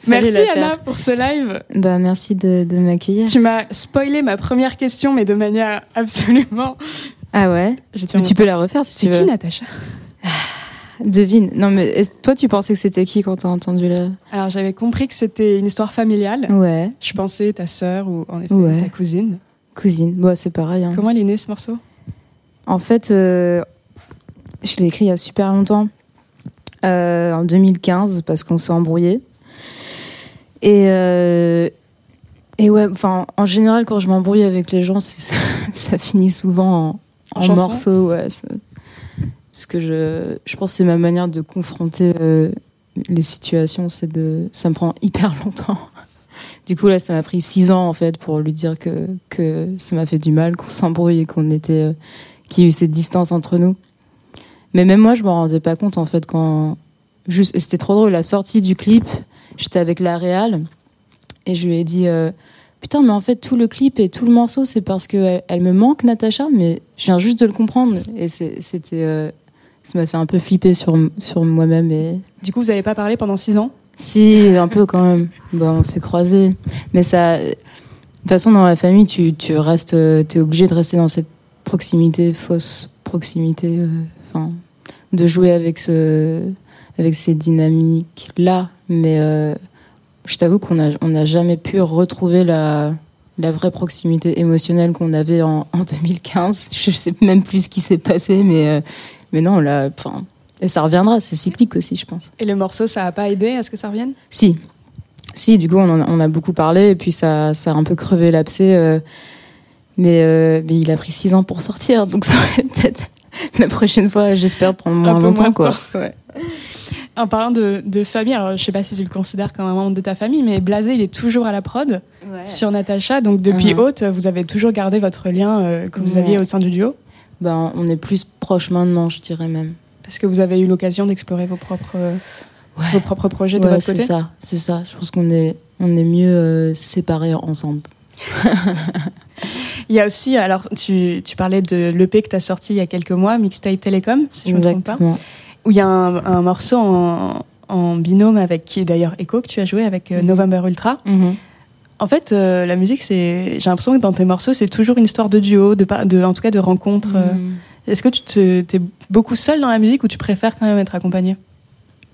Merci. Anna pour ce live. Bah merci de, de m'accueillir. Tu m'as spoilé ma première question, mais de manière absolument. Ah ouais? Mais tu peux la refaire si C'est tu qui veux. Natacha? Devine. Non mais toi tu pensais que c'était qui quand t'as entendu la Alors j'avais compris que c'était une histoire familiale. Ouais, Je pensais ta sœur ou en effet Ouais. ta cousine. cousine. Bon, c'est pareil. hein. Comment elle est née ce morceau? En fait, euh, je l'ai écrit il y a super longtemps, euh, en 2015, parce qu'on s'est embrouillé. Et, euh, et ouais, enfin, en général, quand je m'embrouille avec les gens, ça, <laughs> ça finit souvent en, En en chanson morceaux. Ouais, que je, je pense que c'est ma manière de confronter euh, les situations. C'est de, ça me prend <laughs> hyper longtemps. Du coup, là, ça m'a pris six ans, en fait, pour lui dire que, que ça m'a fait du mal, qu'on s'embrouille et qu'on était, euh, qu'il y a eu cette distance entre nous. Mais même moi, je m'en rendais pas compte, en fait, quand, juste, c'était trop drôle, la sortie du clip, j'étais avec la réal, et je lui ai dit, euh, putain, mais en fait, tout le clip et tout le morceau, c'est parce que elle, me manque, Natacha, mais je viens juste de le comprendre. Et c'était, euh, ça m'a fait un peu flipper sur, sur moi-même et, Du coup, vous n'avez pas parlé pendant six ans? Si, un peu quand même. Bon, on s'est croisés. Mais ça. De toute façon, dans la famille, tu, tu restes. T'es obligé de rester dans cette proximité, fausse proximité. euh, Enfin. de jouer avec ce. Avec ces dynamiques-là. Mais euh, je t'avoue qu'on n'a on n'a jamais pu retrouver la. La vraie proximité émotionnelle qu'on avait en, en 2015. <laughs> Je sais même plus ce qui s'est passé, mais, euh, mais non, là, enfin, et ça reviendra, c'est cyclique aussi, je pense. Et le morceau, ça a pas aidé à ce que ça revienne? Si. Si, du coup, on en a, on a beaucoup parlé et puis ça, ça a un peu crevé l'abcès. euh, mais, euh, mais il a pris six ans pour sortir, donc ça va <laughs> peut-être <laughs> la prochaine fois, j'espère prendre moins Un longtemps. moins de quoi. temps, ouais. En parlant de, de famille, alors je sais pas si tu le considères comme un membre de ta famille, mais Blasé, il est toujours à la prod sur Natacha. Donc depuis Mhm. Haute, vous avez toujours gardé votre lien euh, que vous Ouais. aviez au sein du duo? Ben, on est plus proche maintenant, je dirais même. Parce que vous avez eu l'occasion d'explorer vos propres, euh, vos propres projets de votre c'est côté ça, c'est ça. Je pense qu'on est, on est mieux euh, séparés ensemble. <laughs> Il y a aussi, alors tu, tu parlais de l'EP que tu as sorti il y a quelques mois, Mixtape Telecom, si je ne me trompe pas, où il y a un, un morceau en, en binôme avec qui est d'ailleurs Echo que tu as joué avec euh, Mhm. November Ultra. Mhm. En fait, euh, la musique, c'est, j'ai l'impression que dans tes morceaux, c'est toujours une histoire de duo, de, de en tout cas de rencontre. euh. Mhm. Est-ce que tu te, es beaucoup seul dans la musique ou tu préfères quand même être accompagné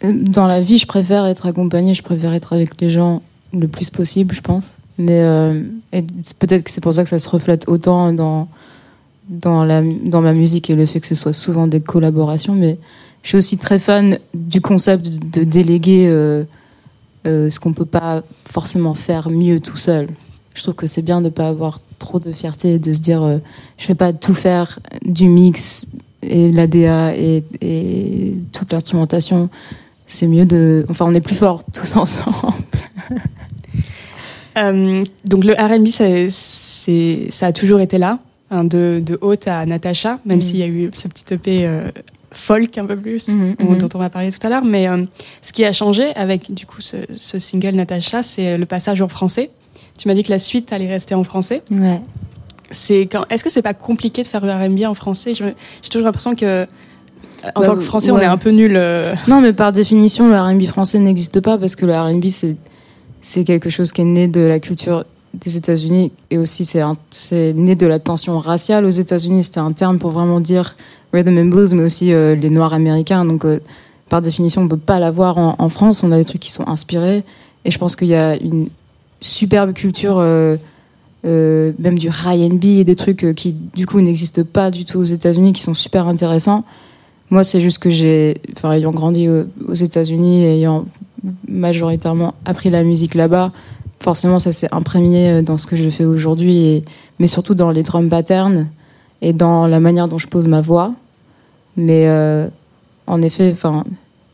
Dans la vie, je préfère être accompagnée, je préfère être avec les gens le plus possible, je pense. Mais euh, peut-être que c'est pour ça que ça se reflète autant dans, dans, la, dans ma musique et le fait que ce soit souvent des collaborations. Mais je suis aussi très fan du concept de, déléguer euh, euh, ce qu'on peut pas forcément faire mieux tout seul. Je trouve que c'est bien de pas avoir trop de fierté et de se dire je vais pas tout faire du mix et l'ADA et, et toute l'instrumentation. C'est mieux de. Enfin, on est plus forts tous <laughs> ensemble. Euh, Donc le R&B, ça, a toujours été là. Enfin, de, de haute à Natacha, même Mhm. s'il y a eu ce petit EP euh, folk un peu plus, Mhm, dont- mhm. dont on va parler tout à l'heure. Mais euh, ce qui a changé avec du coup ce, ce single Natacha, c'est le passage en français. Tu m'as dit que la suite allait rester en français. Ouais. C'est quand Est-ce que c'est pas compliqué de faire du R&B en français? J'ai toujours l'impression que en Bah, tant que français, on est un peu nul. Non, mais par définition, le R&B français n'existe pas parce que le R&B c'est c'est quelque chose qui est né de la culture des États-Unis et aussi c'est né de la tension raciale aux États-Unis. C'était un terme pour vraiment dire rhythm and blues, mais aussi euh, les Noirs américains. Donc euh, par définition, on peut pas l'avoir en, France. On a des trucs qui sont inspirés et je pense qu'il y a une superbe culture. euh, même du R&B et des trucs qui du coup n'existent pas du tout aux États-Unis qui sont super intéressants. Moi, c'est juste que j'ai, enfin, ayant grandi au- aux États-Unis et ayant majoritairement appris la musique là-bas, forcément, ça s'est imprégné euh, dans ce que je fais aujourd'hui, mais surtout dans les drum patterns et dans la manière dont je pose ma voix. Mais euh, en effet, enfin,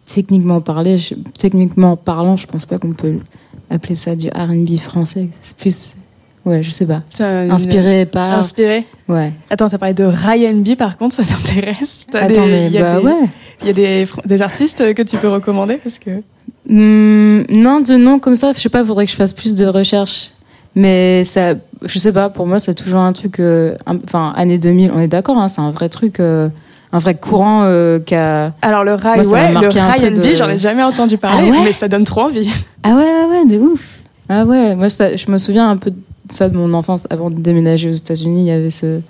techniquement parlé, je- techniquement parlant, je pense pas qu'on peut appeler ça du R&B français. C'est plus, ouais, je sais pas, ça- une- inspiré par, Inspiré. ouais. Attends, t'as parlé de Ryan B, par contre, ça m'intéresse. Des- Attends, mais il y a bah des- ouais. Il y a des, des artistes que tu peux recommander parce que Hmm, non, de nom comme ça, je sais pas, faudrait que je fasse plus de recherches. Mais ça, je sais pas, pour moi, c'est toujours un truc. euh, Enfin, année 2000, on est d'accord, hein, c'est un vrai truc, euh, un vrai courant euh, qui a. alors le Ray, Moi, ouais, le Ryan B, de- j'en ai jamais entendu parler, Ah ouais mais ça donne trop envie. Ah ouais, ouais, ouais, de ouf. Ah ouais, moi, ça- je me souviens un peu ça de mon enfance. Avant de déménager aux États-Unis, il y avait ce,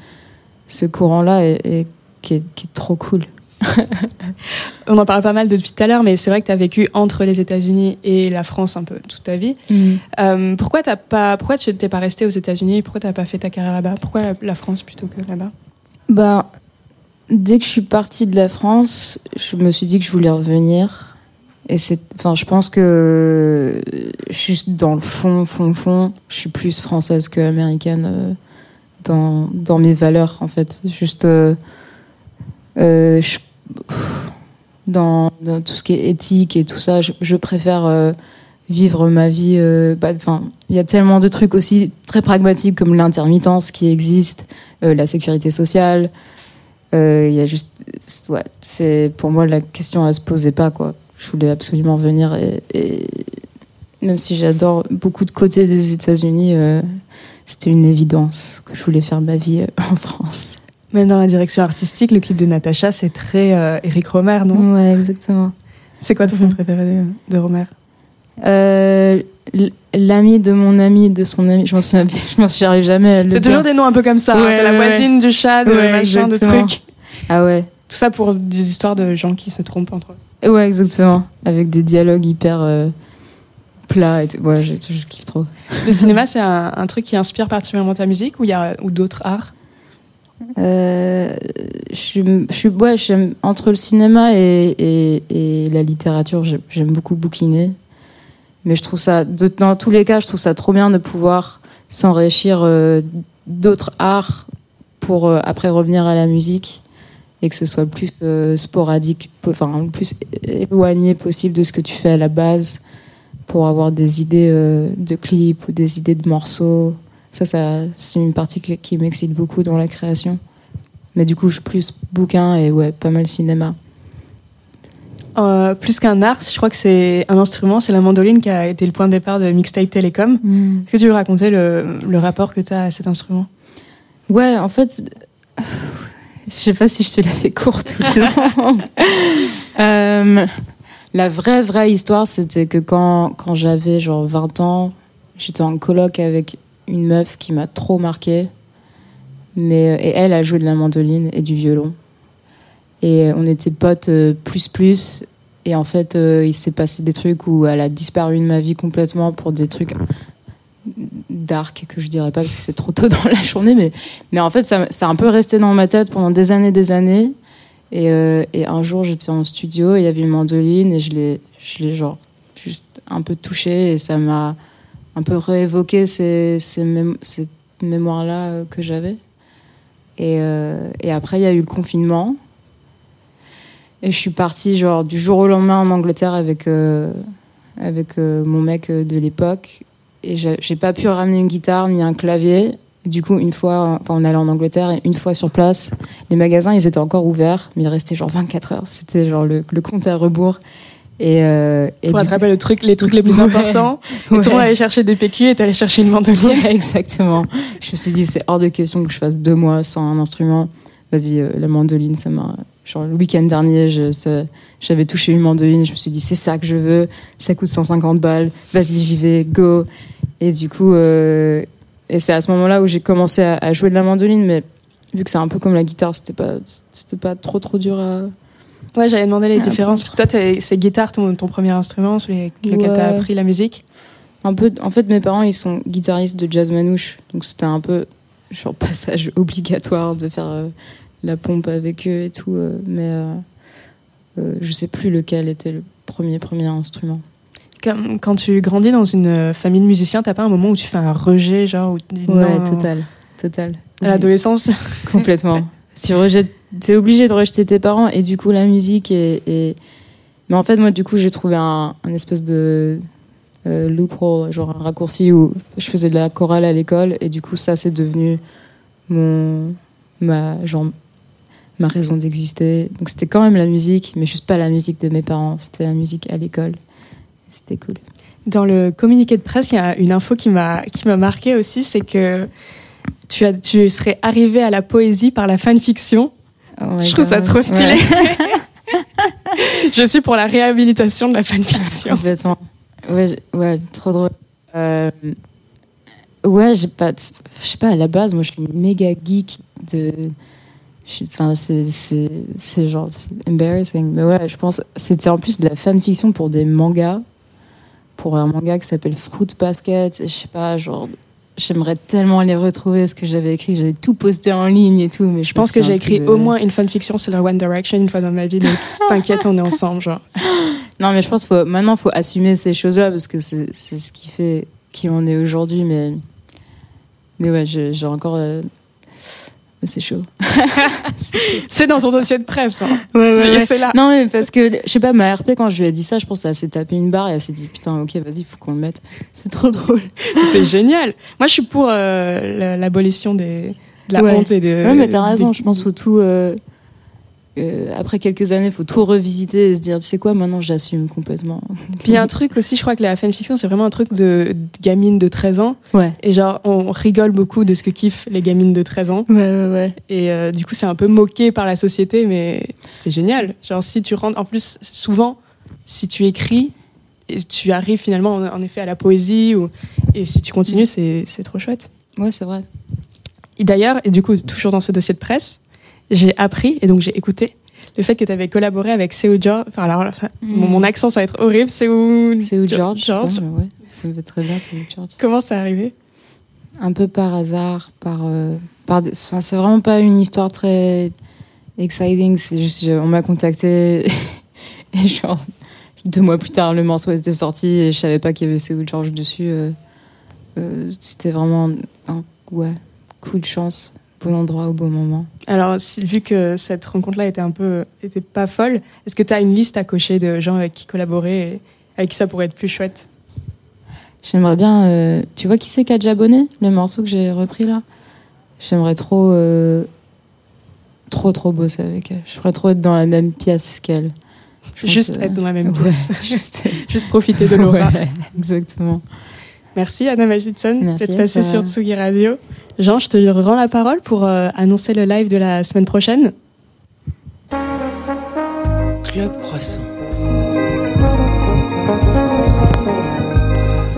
ce courant-là et, et qui, est, qui est trop cool. <laughs> On en parle pas mal depuis tout à l'heure, mais c'est vrai que tu as vécu entre les États-Unis et la France un peu toute ta vie. Euh, pourquoi t'as pas, pourquoi tu n'es pas resté aux États-Unis? Pourquoi t'as pas fait ta carrière là-bas? Pourquoi la, la France plutôt que là-bas? Bah, dès que je suis partie de la France, je me suis dit que je voulais revenir. Et c'est, enfin, je pense que juste dans le fond, fond, fond, je suis plus française que américaine euh, dans, dans mes valeurs, en fait. Juste, euh, euh, je- dans, tout ce qui est éthique et tout ça, je, je préfère euh, vivre ma vie. euh, bah, Enfin, il y a tellement de trucs aussi très pragmatiques comme l'intermittence qui existe, euh, la sécurité sociale. Euh, Il y a juste, ouais, c'est pour moi la question elle se posait pas quoi. Je voulais absolument venir et, et même si j'adore beaucoup de côtés des États-Unis, euh, c'était une évidence que je voulais faire ma vie euh, en France. Même dans la direction artistique, le clip de Natacha, c'est très euh, Eric Romer, non? Ouais, exactement. C'est quoi ton film préféré de, de Romer? Euh, L'ami de mon ami, de son ami, je m'en souviens, je m'en souviens jamais. C'est toujours des noms un peu comme ça. hein. Ouais, c'est la ouais, voisine du chat, de machin, de trucs. Ah ouais. Tout ça pour des histoires de gens qui se trompent entre eux. Ouais, exactement. Avec des dialogues hyper euh, plats et tout. Ouais, je, je kiffe trop. Le cinéma, c'est un, un truc qui inspire particulièrement ta musique ou il y a ou d'autres arts? Euh, je suis, je suis, ouais, j'aime entre le cinéma et, et, et la littérature, j'ai- j'aime beaucoup bouquiner. Mais je trouve ça, dans tous les cas, je trouve ça trop bien de pouvoir s'enrichir euh, d'autres arts pour euh, après revenir à la musique et que ce soit le plus euh, sporadique, po- enfin le plus éloigné possible de ce que tu fais à la base pour avoir des idées euh, de clips ou des idées de morceaux. Ça, ça c'est une partie qui, qui m'excite beaucoup dans la création. Mais du coup, je suis plus bouquin et ouais, pas mal cinéma. Euh, plus qu'un art, je crois que c'est un instrument, c'est la mandoline qui a été le point de départ de Mixtape Telecom. Est-ce que tu veux raconter le, le rapport que tu as à cet instrument? Ouais, en fait, je sais pas si je te la fais courte ou longue. <laughs> Euh, la vraie, vraie histoire, c'était que quand, quand j'avais genre 20 ans, j'étais en coloc avec une meuf qui m'a trop marqué. Mais, et elle a joué de la mandoline et du violon. Et on était potes euh, plus plus. Et en fait, euh, il s'est passé des trucs où elle a disparu de ma vie complètement pour des trucs dark que je dirais pas parce que c'est trop tôt dans la journée. Mais, mais en fait, ça, ça a un peu resté dans ma tête pendant des années, des années. Et, euh, et un jour, j'étais en studio et il y avait une mandoline et je l'ai, je l'ai genre juste un peu touchée et ça m'a un peu réévoqué ces, ces, mém- ces mémoires-là euh, que j'avais. Et, euh, et après, il y a eu le confinement. Et je suis partie genre du jour au lendemain en Angleterre avec, avec mon mec de l'époque. Et j'ai pas pu ramener une guitare ni un clavier. Du coup, une fois, enfin, on allait en Angleterre et une fois sur place, les magasins, ils étaient encore ouverts, mais il restait genre 24 heures. C'était genre le, le compte à rebours. Et, euh, et Pour attraper le truc, les trucs les plus <laughs> Ouais. importants. Et tout le monde allait chercher des PQ et t'allais chercher une mandoline. Ouais, <laughs> exactement. Je me suis dit, c'est hors de question que je fasse deux mois sans un instrument. Vas-y, euh, la mandoline, ça m'a. Genre, le week-end dernier, j'avais touché une mandoline. Je me suis dit, c'est ça que je veux. Ça coûte 150 balles. Vas-y, j'y vais, go. Et du coup, euh, et c'est à ce moment-là où j'ai commencé à, à jouer de la mandoline. Mais vu que c'est un peu comme la guitare, c'était pas, c'était pas trop, trop dur à. Ouais, j'allais demander les différences. Toi, c'est guitare ton, ton premier instrument, celui avec lequel t'as Ouais. appris la musique? Un peu, en fait, mes parents, ils sont guitaristes de jazz manouche, donc c'était un peu genre <laughs> passage obligatoire de faire euh, la pompe avec eux et tout, euh, mais euh, euh, je sais plus lequel était le premier premier instrument. Comme, quand tu grandis dans une famille de musiciens, t'as pas un moment où tu fais un rejet, genre où tu dis Ouais, non, total, total. À l'adolescence, Complètement. <laughs> tu rejettes, t'es obligé de rejeter tes parents et du coup la musique et, et- mais en fait moi du coup j'ai trouvé un, un espèce de euh, loophole, genre un raccourci où je faisais de la chorale à l'école et du coup ça c'est devenu mon ma genre ma raison d'exister. Donc c'était quand même la musique, mais juste pas la musique de mes parents, c'était la musique à l'école. C'était cool. Dans le communiqué de presse, il y a une info qui m'a qui m'a marqué aussi, c'est que tu as tu serais arrivé à la poésie par la fanfiction. Oh Je trouve ça trop stylé. Ouais. <laughs> Je suis pour la réhabilitation de la fanfiction. Complètement. Ouais, ouais, trop drôle. Euh, ouais, j'ai pas, je sais pas, à la base, moi, je suis méga geek de. Enfin, c'est, genre, embarrassing. Mais ouais, je pense, c'était en plus de la fanfiction pour des mangas. Pour un manga qui s'appelle Fruit Basket. Je sais pas, genre, j'aimerais tellement les retrouver, ce que j'avais écrit. J'avais tout posté en ligne et tout, mais je, pense que j'ai écrit au moins une fanfiction sur la One Direction une fois dans ma vie, donc <laughs> t'inquiète, on est ensemble, genre. <laughs> Non, mais je pense faut maintenant faut assumer ces choses-là parce que c'est ce qui fait qui on est aujourd'hui. Mais mais ouais, j'ai j'ai encore euh, c'est chaud. <laughs> C'est dans ton dossier de presse. hein. Ouais, C'est- C'est là. Non, mais parce que je sais pas, ma RP quand je lui ai dit ça, je pense qu'elle s'est tapé une barre et elle s'est dit putain, ok, vas-y, faut qu'on le mette. C'est trop drôle. <laughs> C'est génial. Moi, je suis pour euh, la- l'abolition des de la Ouais. honte et de. ouais, mais t'as raison. des- Je pense qu'il faut tout. euh, euh, après quelques années, faut tout revisiter et se dire, tu sais quoi, maintenant j'assume complètement. <laughs> Puis il y a un truc aussi, je crois que la fanfiction, c'est vraiment un truc de de gamine de 13 ans. Ouais. Et genre, on rigole beaucoup de ce que kiffent les gamines de 13 ans. Ouais, ouais, ouais. Et euh, du coup, c'est un peu moqué par la société, mais c'est génial. Genre, si tu rentres, en plus, souvent, si tu écris, tu arrives finalement en, en effet à la poésie, ou, et si tu continues, c'est c'est trop chouette. Ouais, c'est vrai. Et d'ailleurs, et du coup, toujours dans ce dossier de presse, j'ai appris, et donc j'ai écouté, le fait que tu avais collaboré avec Seu George. Enfin, alors, enfin, mon, mon accent, ça va être horrible. Mm. C'est où George. George. Ouais, ça me fait très bien, où George. Comment c'est arrivé? Un peu par hasard, par, euh, par des- enfin, c'est vraiment pas une histoire très exciting. C'est juste, je- on m'a contacté <laughs> et genre deux mois plus tard, le morceau était sorti et je savais pas qu'il y avait Seoul George dessus. euh, euh, C'était vraiment un ouais, coup de chance, bon endroit au bon moment. Alors, si- vu que cette rencontre-là était un peu, était pas folle, est-ce que tu as une liste à cocher de gens avec qui collaborer et avec qui ça pourrait être plus chouette? J'aimerais bien. euh, tu vois qui c'est qui a déjà abonné? Le morceau que j'ai repris là? J'aimerais trop, euh, trop, trop bosser avec elle. J'aimerais trop être dans la même pièce qu'elle. Pense, Juste euh, être dans la même ouais, pièce. <laughs> juste, <laughs> Juste profiter de l'aura. Ouais, exactement. Merci Anna Magidson d'être passée sur Tsugi Radio. Jean, je te rends la parole pour euh, annoncer le live de la semaine prochaine. Club Croissant.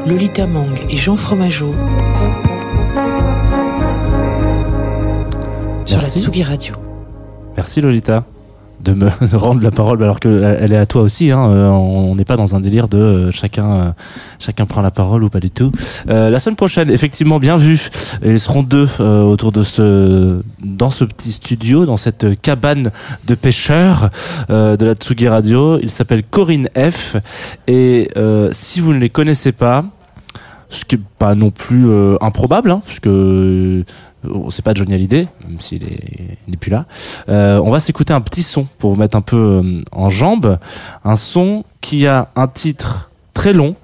Lolita Mang et Jean Fromageau sur la. Tsugi Radio. Merci Lolita de me <laughs> rendre la parole alors que elle est à toi aussi. Hein. Euh, On n'est pas dans un délire de euh, chacun euh, chacun prend la parole ou pas du tout. Euh, la semaine prochaine, effectivement, bien vu. Ils seront deux euh, autour de ce dans ce petit studio, dans cette cabane de pêcheurs euh, de la Tsugi Radio. Il s'appelle Corinne F. Et euh, si vous ne les connaissez pas, ce qui est pas non plus euh, improbable, hein, parce que euh, c'est pas Johnny Hallyday, même s'il est, il n'est plus là. Euh, on va s'écouter un petit son pour vous mettre un peu euh, en jambe. Un son qui a un titre très long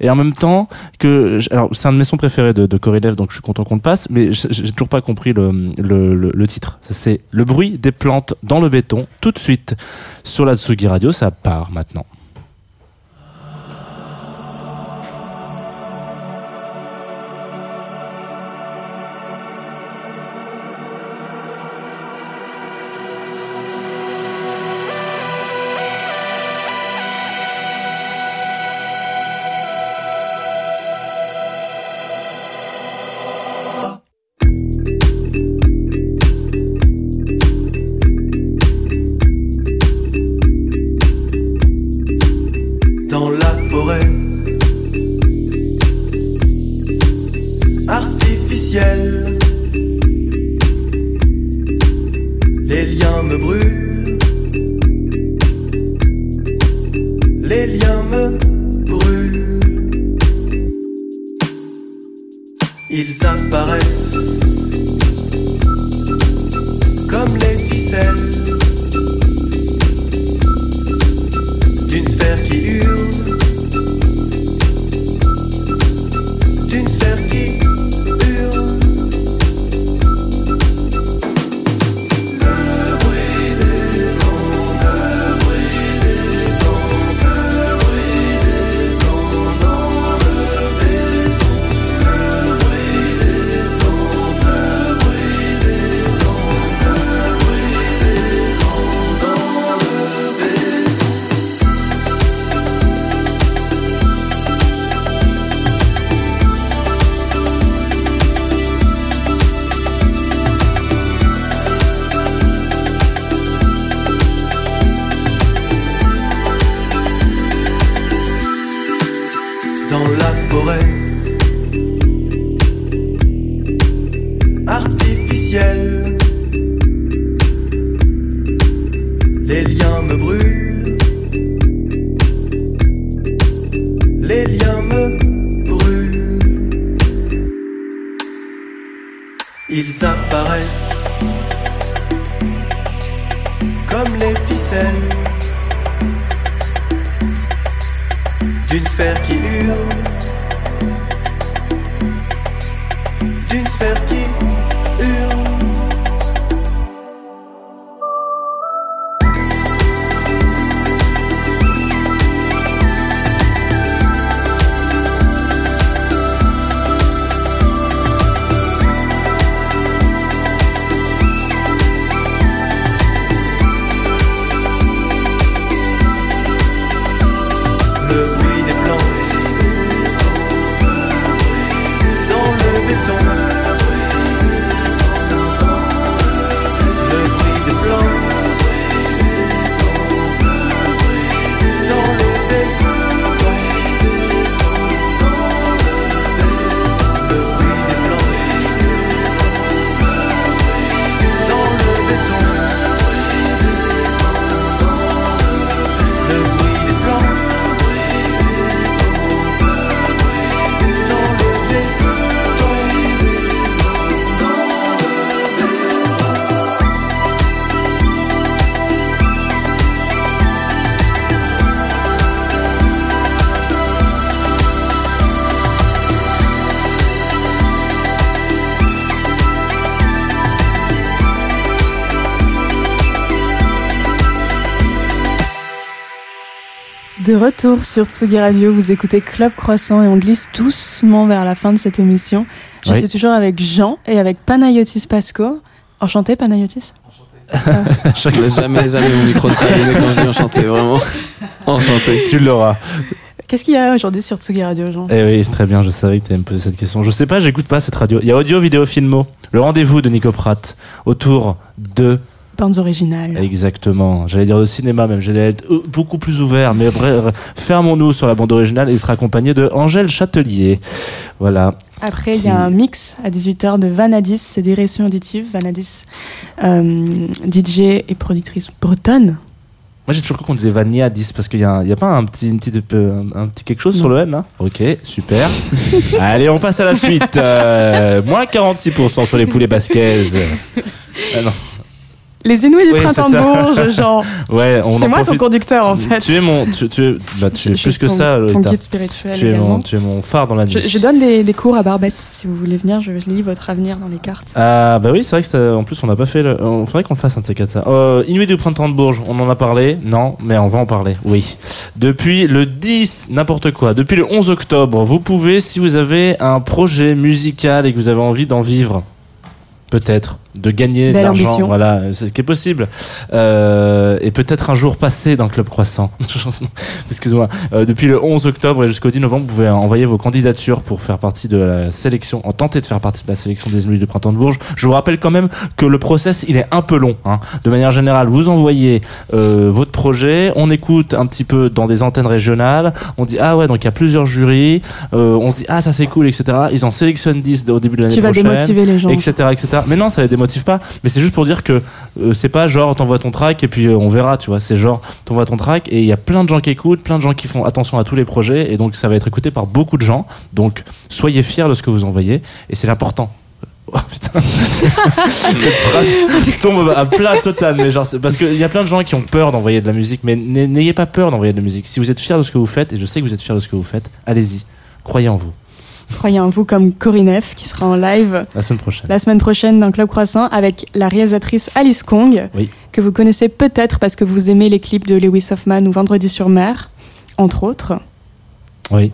et en même temps que alors c'est un de mes sons préférés de, de donc je suis content qu'on le passe mais j'ai toujours pas compris le, le, le, le titre c'est le bruit des plantes dans le béton tout de suite sur la Tsugi Radio ça part maintenant De retour sur Tsugi Radio, vous écoutez Club Croissant et on glisse doucement vers la fin de cette émission. Je Oui. suis toujours avec Jean et avec Panayotis Pasco. Enchanté Panayotis Ça- Chaque Mais jamais, jamais mon micro allumé quand je dis enchanté, vraiment. Enchanté. tu l'auras Qu'est-ce qu'il y a aujourd'hui sur Tsugi Radio, Jean? Eh oui, très bien, je savais que tu allais me poser cette question. Je sais pas, j'écoute pas cette radio. Il y a Audio, Vidéo, Filmo, le rendez-vous de Nico Pratt autour de. Bandes originales. Exactement. J'allais dire de cinéma même, j'allais être euh, beaucoup plus ouvert, mais bref, fermons-nous sur la bande originale et il sera accompagné de Angèle Châtelier. Voilà. Après, il y a un mix à 18h de Vanadis, c'est Direction Auditive. Vanadis, euh, DJ et productrice bretonne. Moi j'ai toujours cru qu'on disait Vania 10 parce qu'il y, a pas un petit, une petite, euh, un, un petit quelque chose sur le N là Ok, super. <laughs> Allez, on passe à la suite. Euh, moins 46% sur les poulets basquaises. <laughs> Ah non. Les Inouïs du Oui, printemps de. Bourges, <laughs> genre. Ouais, on C'est moi ton conducteur en fait. Tu es mon, tu, tu es, bah, tu es Je plus que ton- ça, Ton guide spirituel Tu es mon, tu es mon phare dans la nuit. Je, je donne des, des cours à Barbès si vous voulez venir. Je lis votre avenir dans les cartes. Ah bah oui, c'est vrai que ça- en plus on n'a pas fait. Le... On faudrait qu'on le fasse un de ces quatre ça. Euh, Inuit du printemps de Bourges, on en a parlé Non, mais on va en parler. Oui. Depuis le 10, n'importe quoi. Depuis le 11 octobre, vous pouvez, si vous avez un projet musical et que vous avez envie d'en vivre, peut-être de gagner de l'argent, voilà, c'est ce qui est possible. Euh, et peut-être un jour passer dans le club croissant. <laughs> Excuse-moi. Euh, depuis le 11 octobre et jusqu'au 10 novembre, vous pouvez envoyer vos candidatures pour faire partie de la sélection, en tenter de faire partie de la sélection des Inuits du printemps de Bourges. Je vous rappelle quand même que le process, il est un peu long. Hein. De manière générale, vous envoyez euh, votre projet, on écoute un petit peu dans des antennes régionales, on dit ah ouais donc il y a plusieurs jurys, euh, on se dit ah ça c'est cool etc. Ils en sélectionnent 10 au début de l'année Tu vas prochaine démotiver les gens. etc etc mais non ça les démotive pas mais c'est juste pour dire que euh, c'est pas genre t'envoies ton track et puis euh, on verra tu vois. C'est genre t'envoies ton track et il y a plein de gens qui écoutent plein de gens qui font attention à tous les projets et donc ça va être écouté par beaucoup de gens. Donc soyez fiers de ce que vous envoyez et c'est l'important. <laughs> Oh putain. <laughs> Cette phrase tombe à plat total mais genre parce qu'il y a plein de gens qui ont peur d'envoyer de la musique mais n'ay- n'ayez pas peur d'envoyer de la musique. Si vous êtes fiers de ce que vous faites et je sais que vous êtes fiers de ce que vous faites allez-y. Croyez en vous Croyez en vous comme Corinne F qui sera en live la semaine prochaine la semaine prochaine dans Club Croissant avec la réalisatrice Alice Kong, Oui. que vous connaissez peut-être parce que vous aimez les clips de Lewis Hoffman ou Vendredi sur mer, entre autres. oui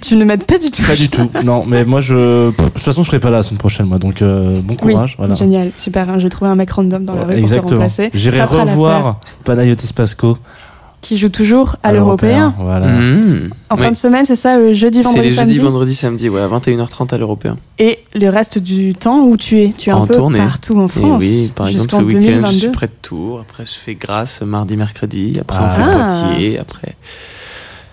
Tu ne m'aides pas du tout. Pas du tout. Non, mais moi, je. De toute façon, je serai pas là la semaine prochaine, moi. Donc, euh, bon Oui, courage. voilà. génial, super. hein, J'ai trouvé un mec random dans la rue pour te Exactement. remplacer. J'irai revoir Panayotis Pasco Qui joue toujours à l'européen. Voilà. Mmh. En fin Oui. de semaine, c'est ça, le jeudi, C'est vendredi, les samedi. jeudis, vendredi, samedi, ouais, à 21h30 à l'européen. Et le reste du temps où tu es, tu es un En peu tournée. partout en Et France. oui, par exemple, ce week-end, je 2022. suis près de Tours. Après, je fais Grasse mardi, mercredi. Après, on Ah. fait Ah. Poitiers. Après,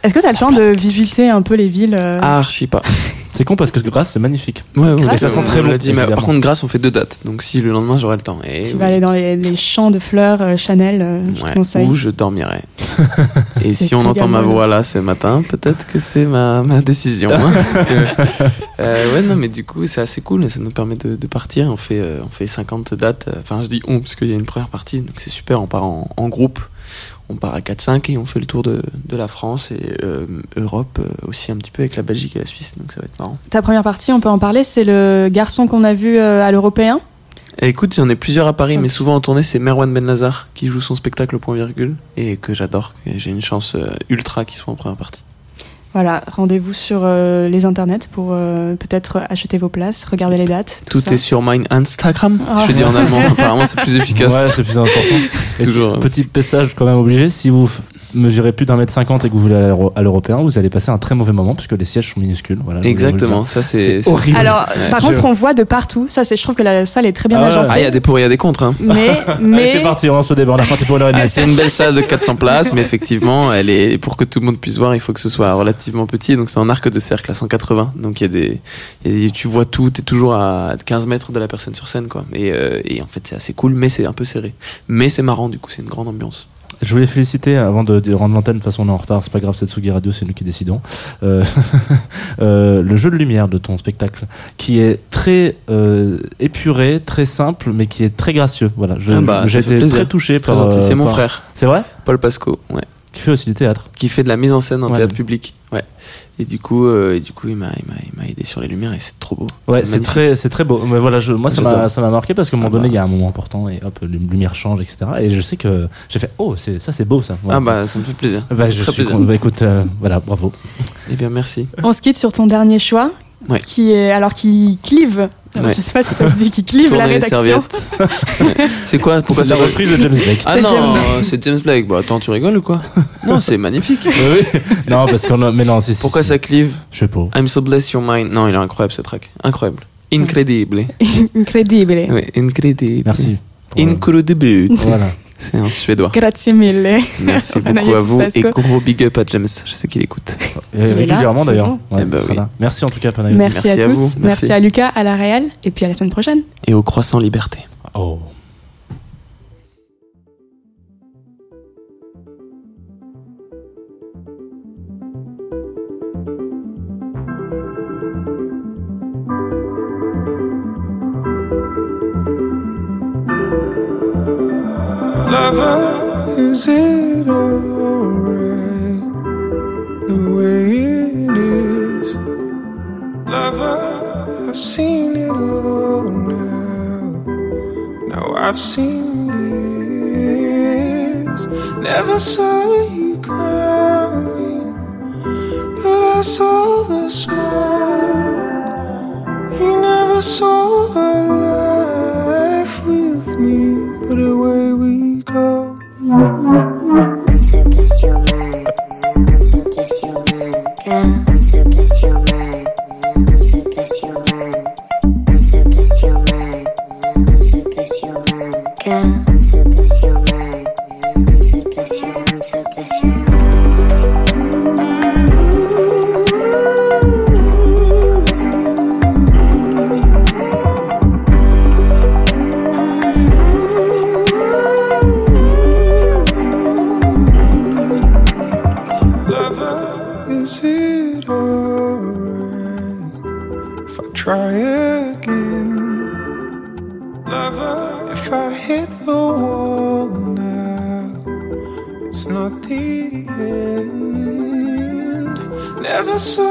Est-ce que tu as le temps de visiter un peu les villes euh, ah, archi pas. <laughs> C'est con parce que Grasse, c'est magnifique. Ouais, ouais, Grasse, mais ça sent on très l'a bon, dit, mais par contre, Grasse, on fait deux dates. Donc, si le lendemain, j'aurai le temps. Et Tu oui. vas aller dans les, les champs de fleurs euh, Chanel, euh, je Ouais, te conseille. Ou je dormirai. <laughs> Et si on entend ma voix là ce matin, peut-être que c'est ma, ma décision. hein. <laughs> Euh, ouais, non, mais du coup, c'est assez cool. Ça nous permet de, de partir. On fait, euh, on fait 50 dates. Enfin, je dis on, parce qu'il y a une première partie. Donc, c'est super. On part en, en groupe. On part à 4-5 et on fait le tour de, de la France et euh, Europe euh, aussi un petit peu avec la Belgique et la Suisse. Donc, ça va être marrant. Ta première partie, on peut en parler, c'est le garçon qu'on a vu euh, à l'européen? Et écoute, j'en ai plusieurs à Paris, mais souvent en tournée, c'est Merwan Ben Lazar qui joue son spectacle au point virgule et que j'adore. J'ai une chance ultra qu'il soit en première partie. Voilà, rendez-vous sur euh, les internets pour euh, peut-être acheter vos places, regarder les dates. Tout, Tout ça. est sur mein Instagram. Ah. Je dis en <laughs> allemand, apparemment c'est plus efficace. Ouais, c'est plus important. Et <laughs> Toujours. si- petit message quand même obligé. Si vous mesurez plus d'un mètre cinquante et que vous voulez aller à l'euro- à l'européen, vous allez passer un très mauvais moment puisque les sièges sont minuscules. Voilà, Exactement, ça c'est horrible. Alors, Ouais. par Je- contre, on voit de partout. Ça, c'est, je trouve que la salle est très bien Ah agencée. Ah, il y a des pour et il y a des contre. Hein. Mais, <laughs> mais c'est parti, on le débat. Ah, c'est une belle salle de 400 places, mais effectivement, elle est pour que tout le monde puisse voir, il faut que ce soit relativement petit. Donc c'est en arc de cercle à 180. Donc il y a des, il y a des- tu vois tout, t'es toujours à 15 mètres de la personne sur scène, quoi. Et, euh, et en fait, c'est assez cool, mais c'est un peu serré. Mais c'est marrant, du coup, c'est une grande ambiance. Je voulais féliciter avant de, de rendre l'antenne. De toute façon, on est en retard. C'est pas grave, c'est Tsugi Radio, c'est nous qui décidons. Euh, <laughs> euh, le jeu de lumière de ton spectacle, qui est très euh, épuré, très simple, mais qui est très gracieux. Voilà, je- Ah bah, j'ai été très touché Très par. gentil. euh, c'est mon par- frère, C'est vrai? Paul Pasco, ouais, Qui fait aussi du théâtre. qui fait de la mise en scène en Ouais. théâtre public. Ouais. Et du coup, euh, et du coup, il m'a, il m'a, il m'a aidé sur les lumières et c'est trop beau. Ouais, c'est très, c'est très beau. Mais voilà, je, moi, ça m'a, ça m'a marqué parce qu'à un moment Ah donné, bah. il y a un moment important et hop, les lumières changent, etc. Et je sais que j'ai fait, oh, c'est, ça, c'est beau, ça. Ah bah, ça me fait plaisir. Bah, je très suis plaisir. con- bah, écoute, euh, voilà, bravo. Eh bien, merci. on se quitte sur ton dernier choix, Ouais. qui est alors qui clive. Ouais. Je sais pas si ça se dit, qui clive la rédaction. <laughs> c'est quoi Pourquoi C'est la reprise de James Blake. Ah C'est non, James c'est James Blake. Bon, attends, tu rigoles ou quoi? Non, c'est magnifique. Oui. Non, parce qu'on a, mais non, si, Pourquoi ça clive? Je sais pas. I'm so blessed your mind. Non, il est incroyable ce track. Incroyable. Incredible. <laughs> Incredibile. Oui, incredible. Merci. euh, Incredible. voilà. C'est un suédois. Grazie mille. Merci <laughs> beaucoup à vous et gros big up à James. Je sais qu'il écoute. Et est là, régulièrement d'ailleurs. Ouais, Eh ben oui. Merci en tout cas, Panayotis. Merci, Merci à à tous. vous. Merci. Merci. à Lucas, à la Réal. Et puis à la semaine prochaine. Et au croissant liberté. Oh. I've seen this. Never saw you. coração.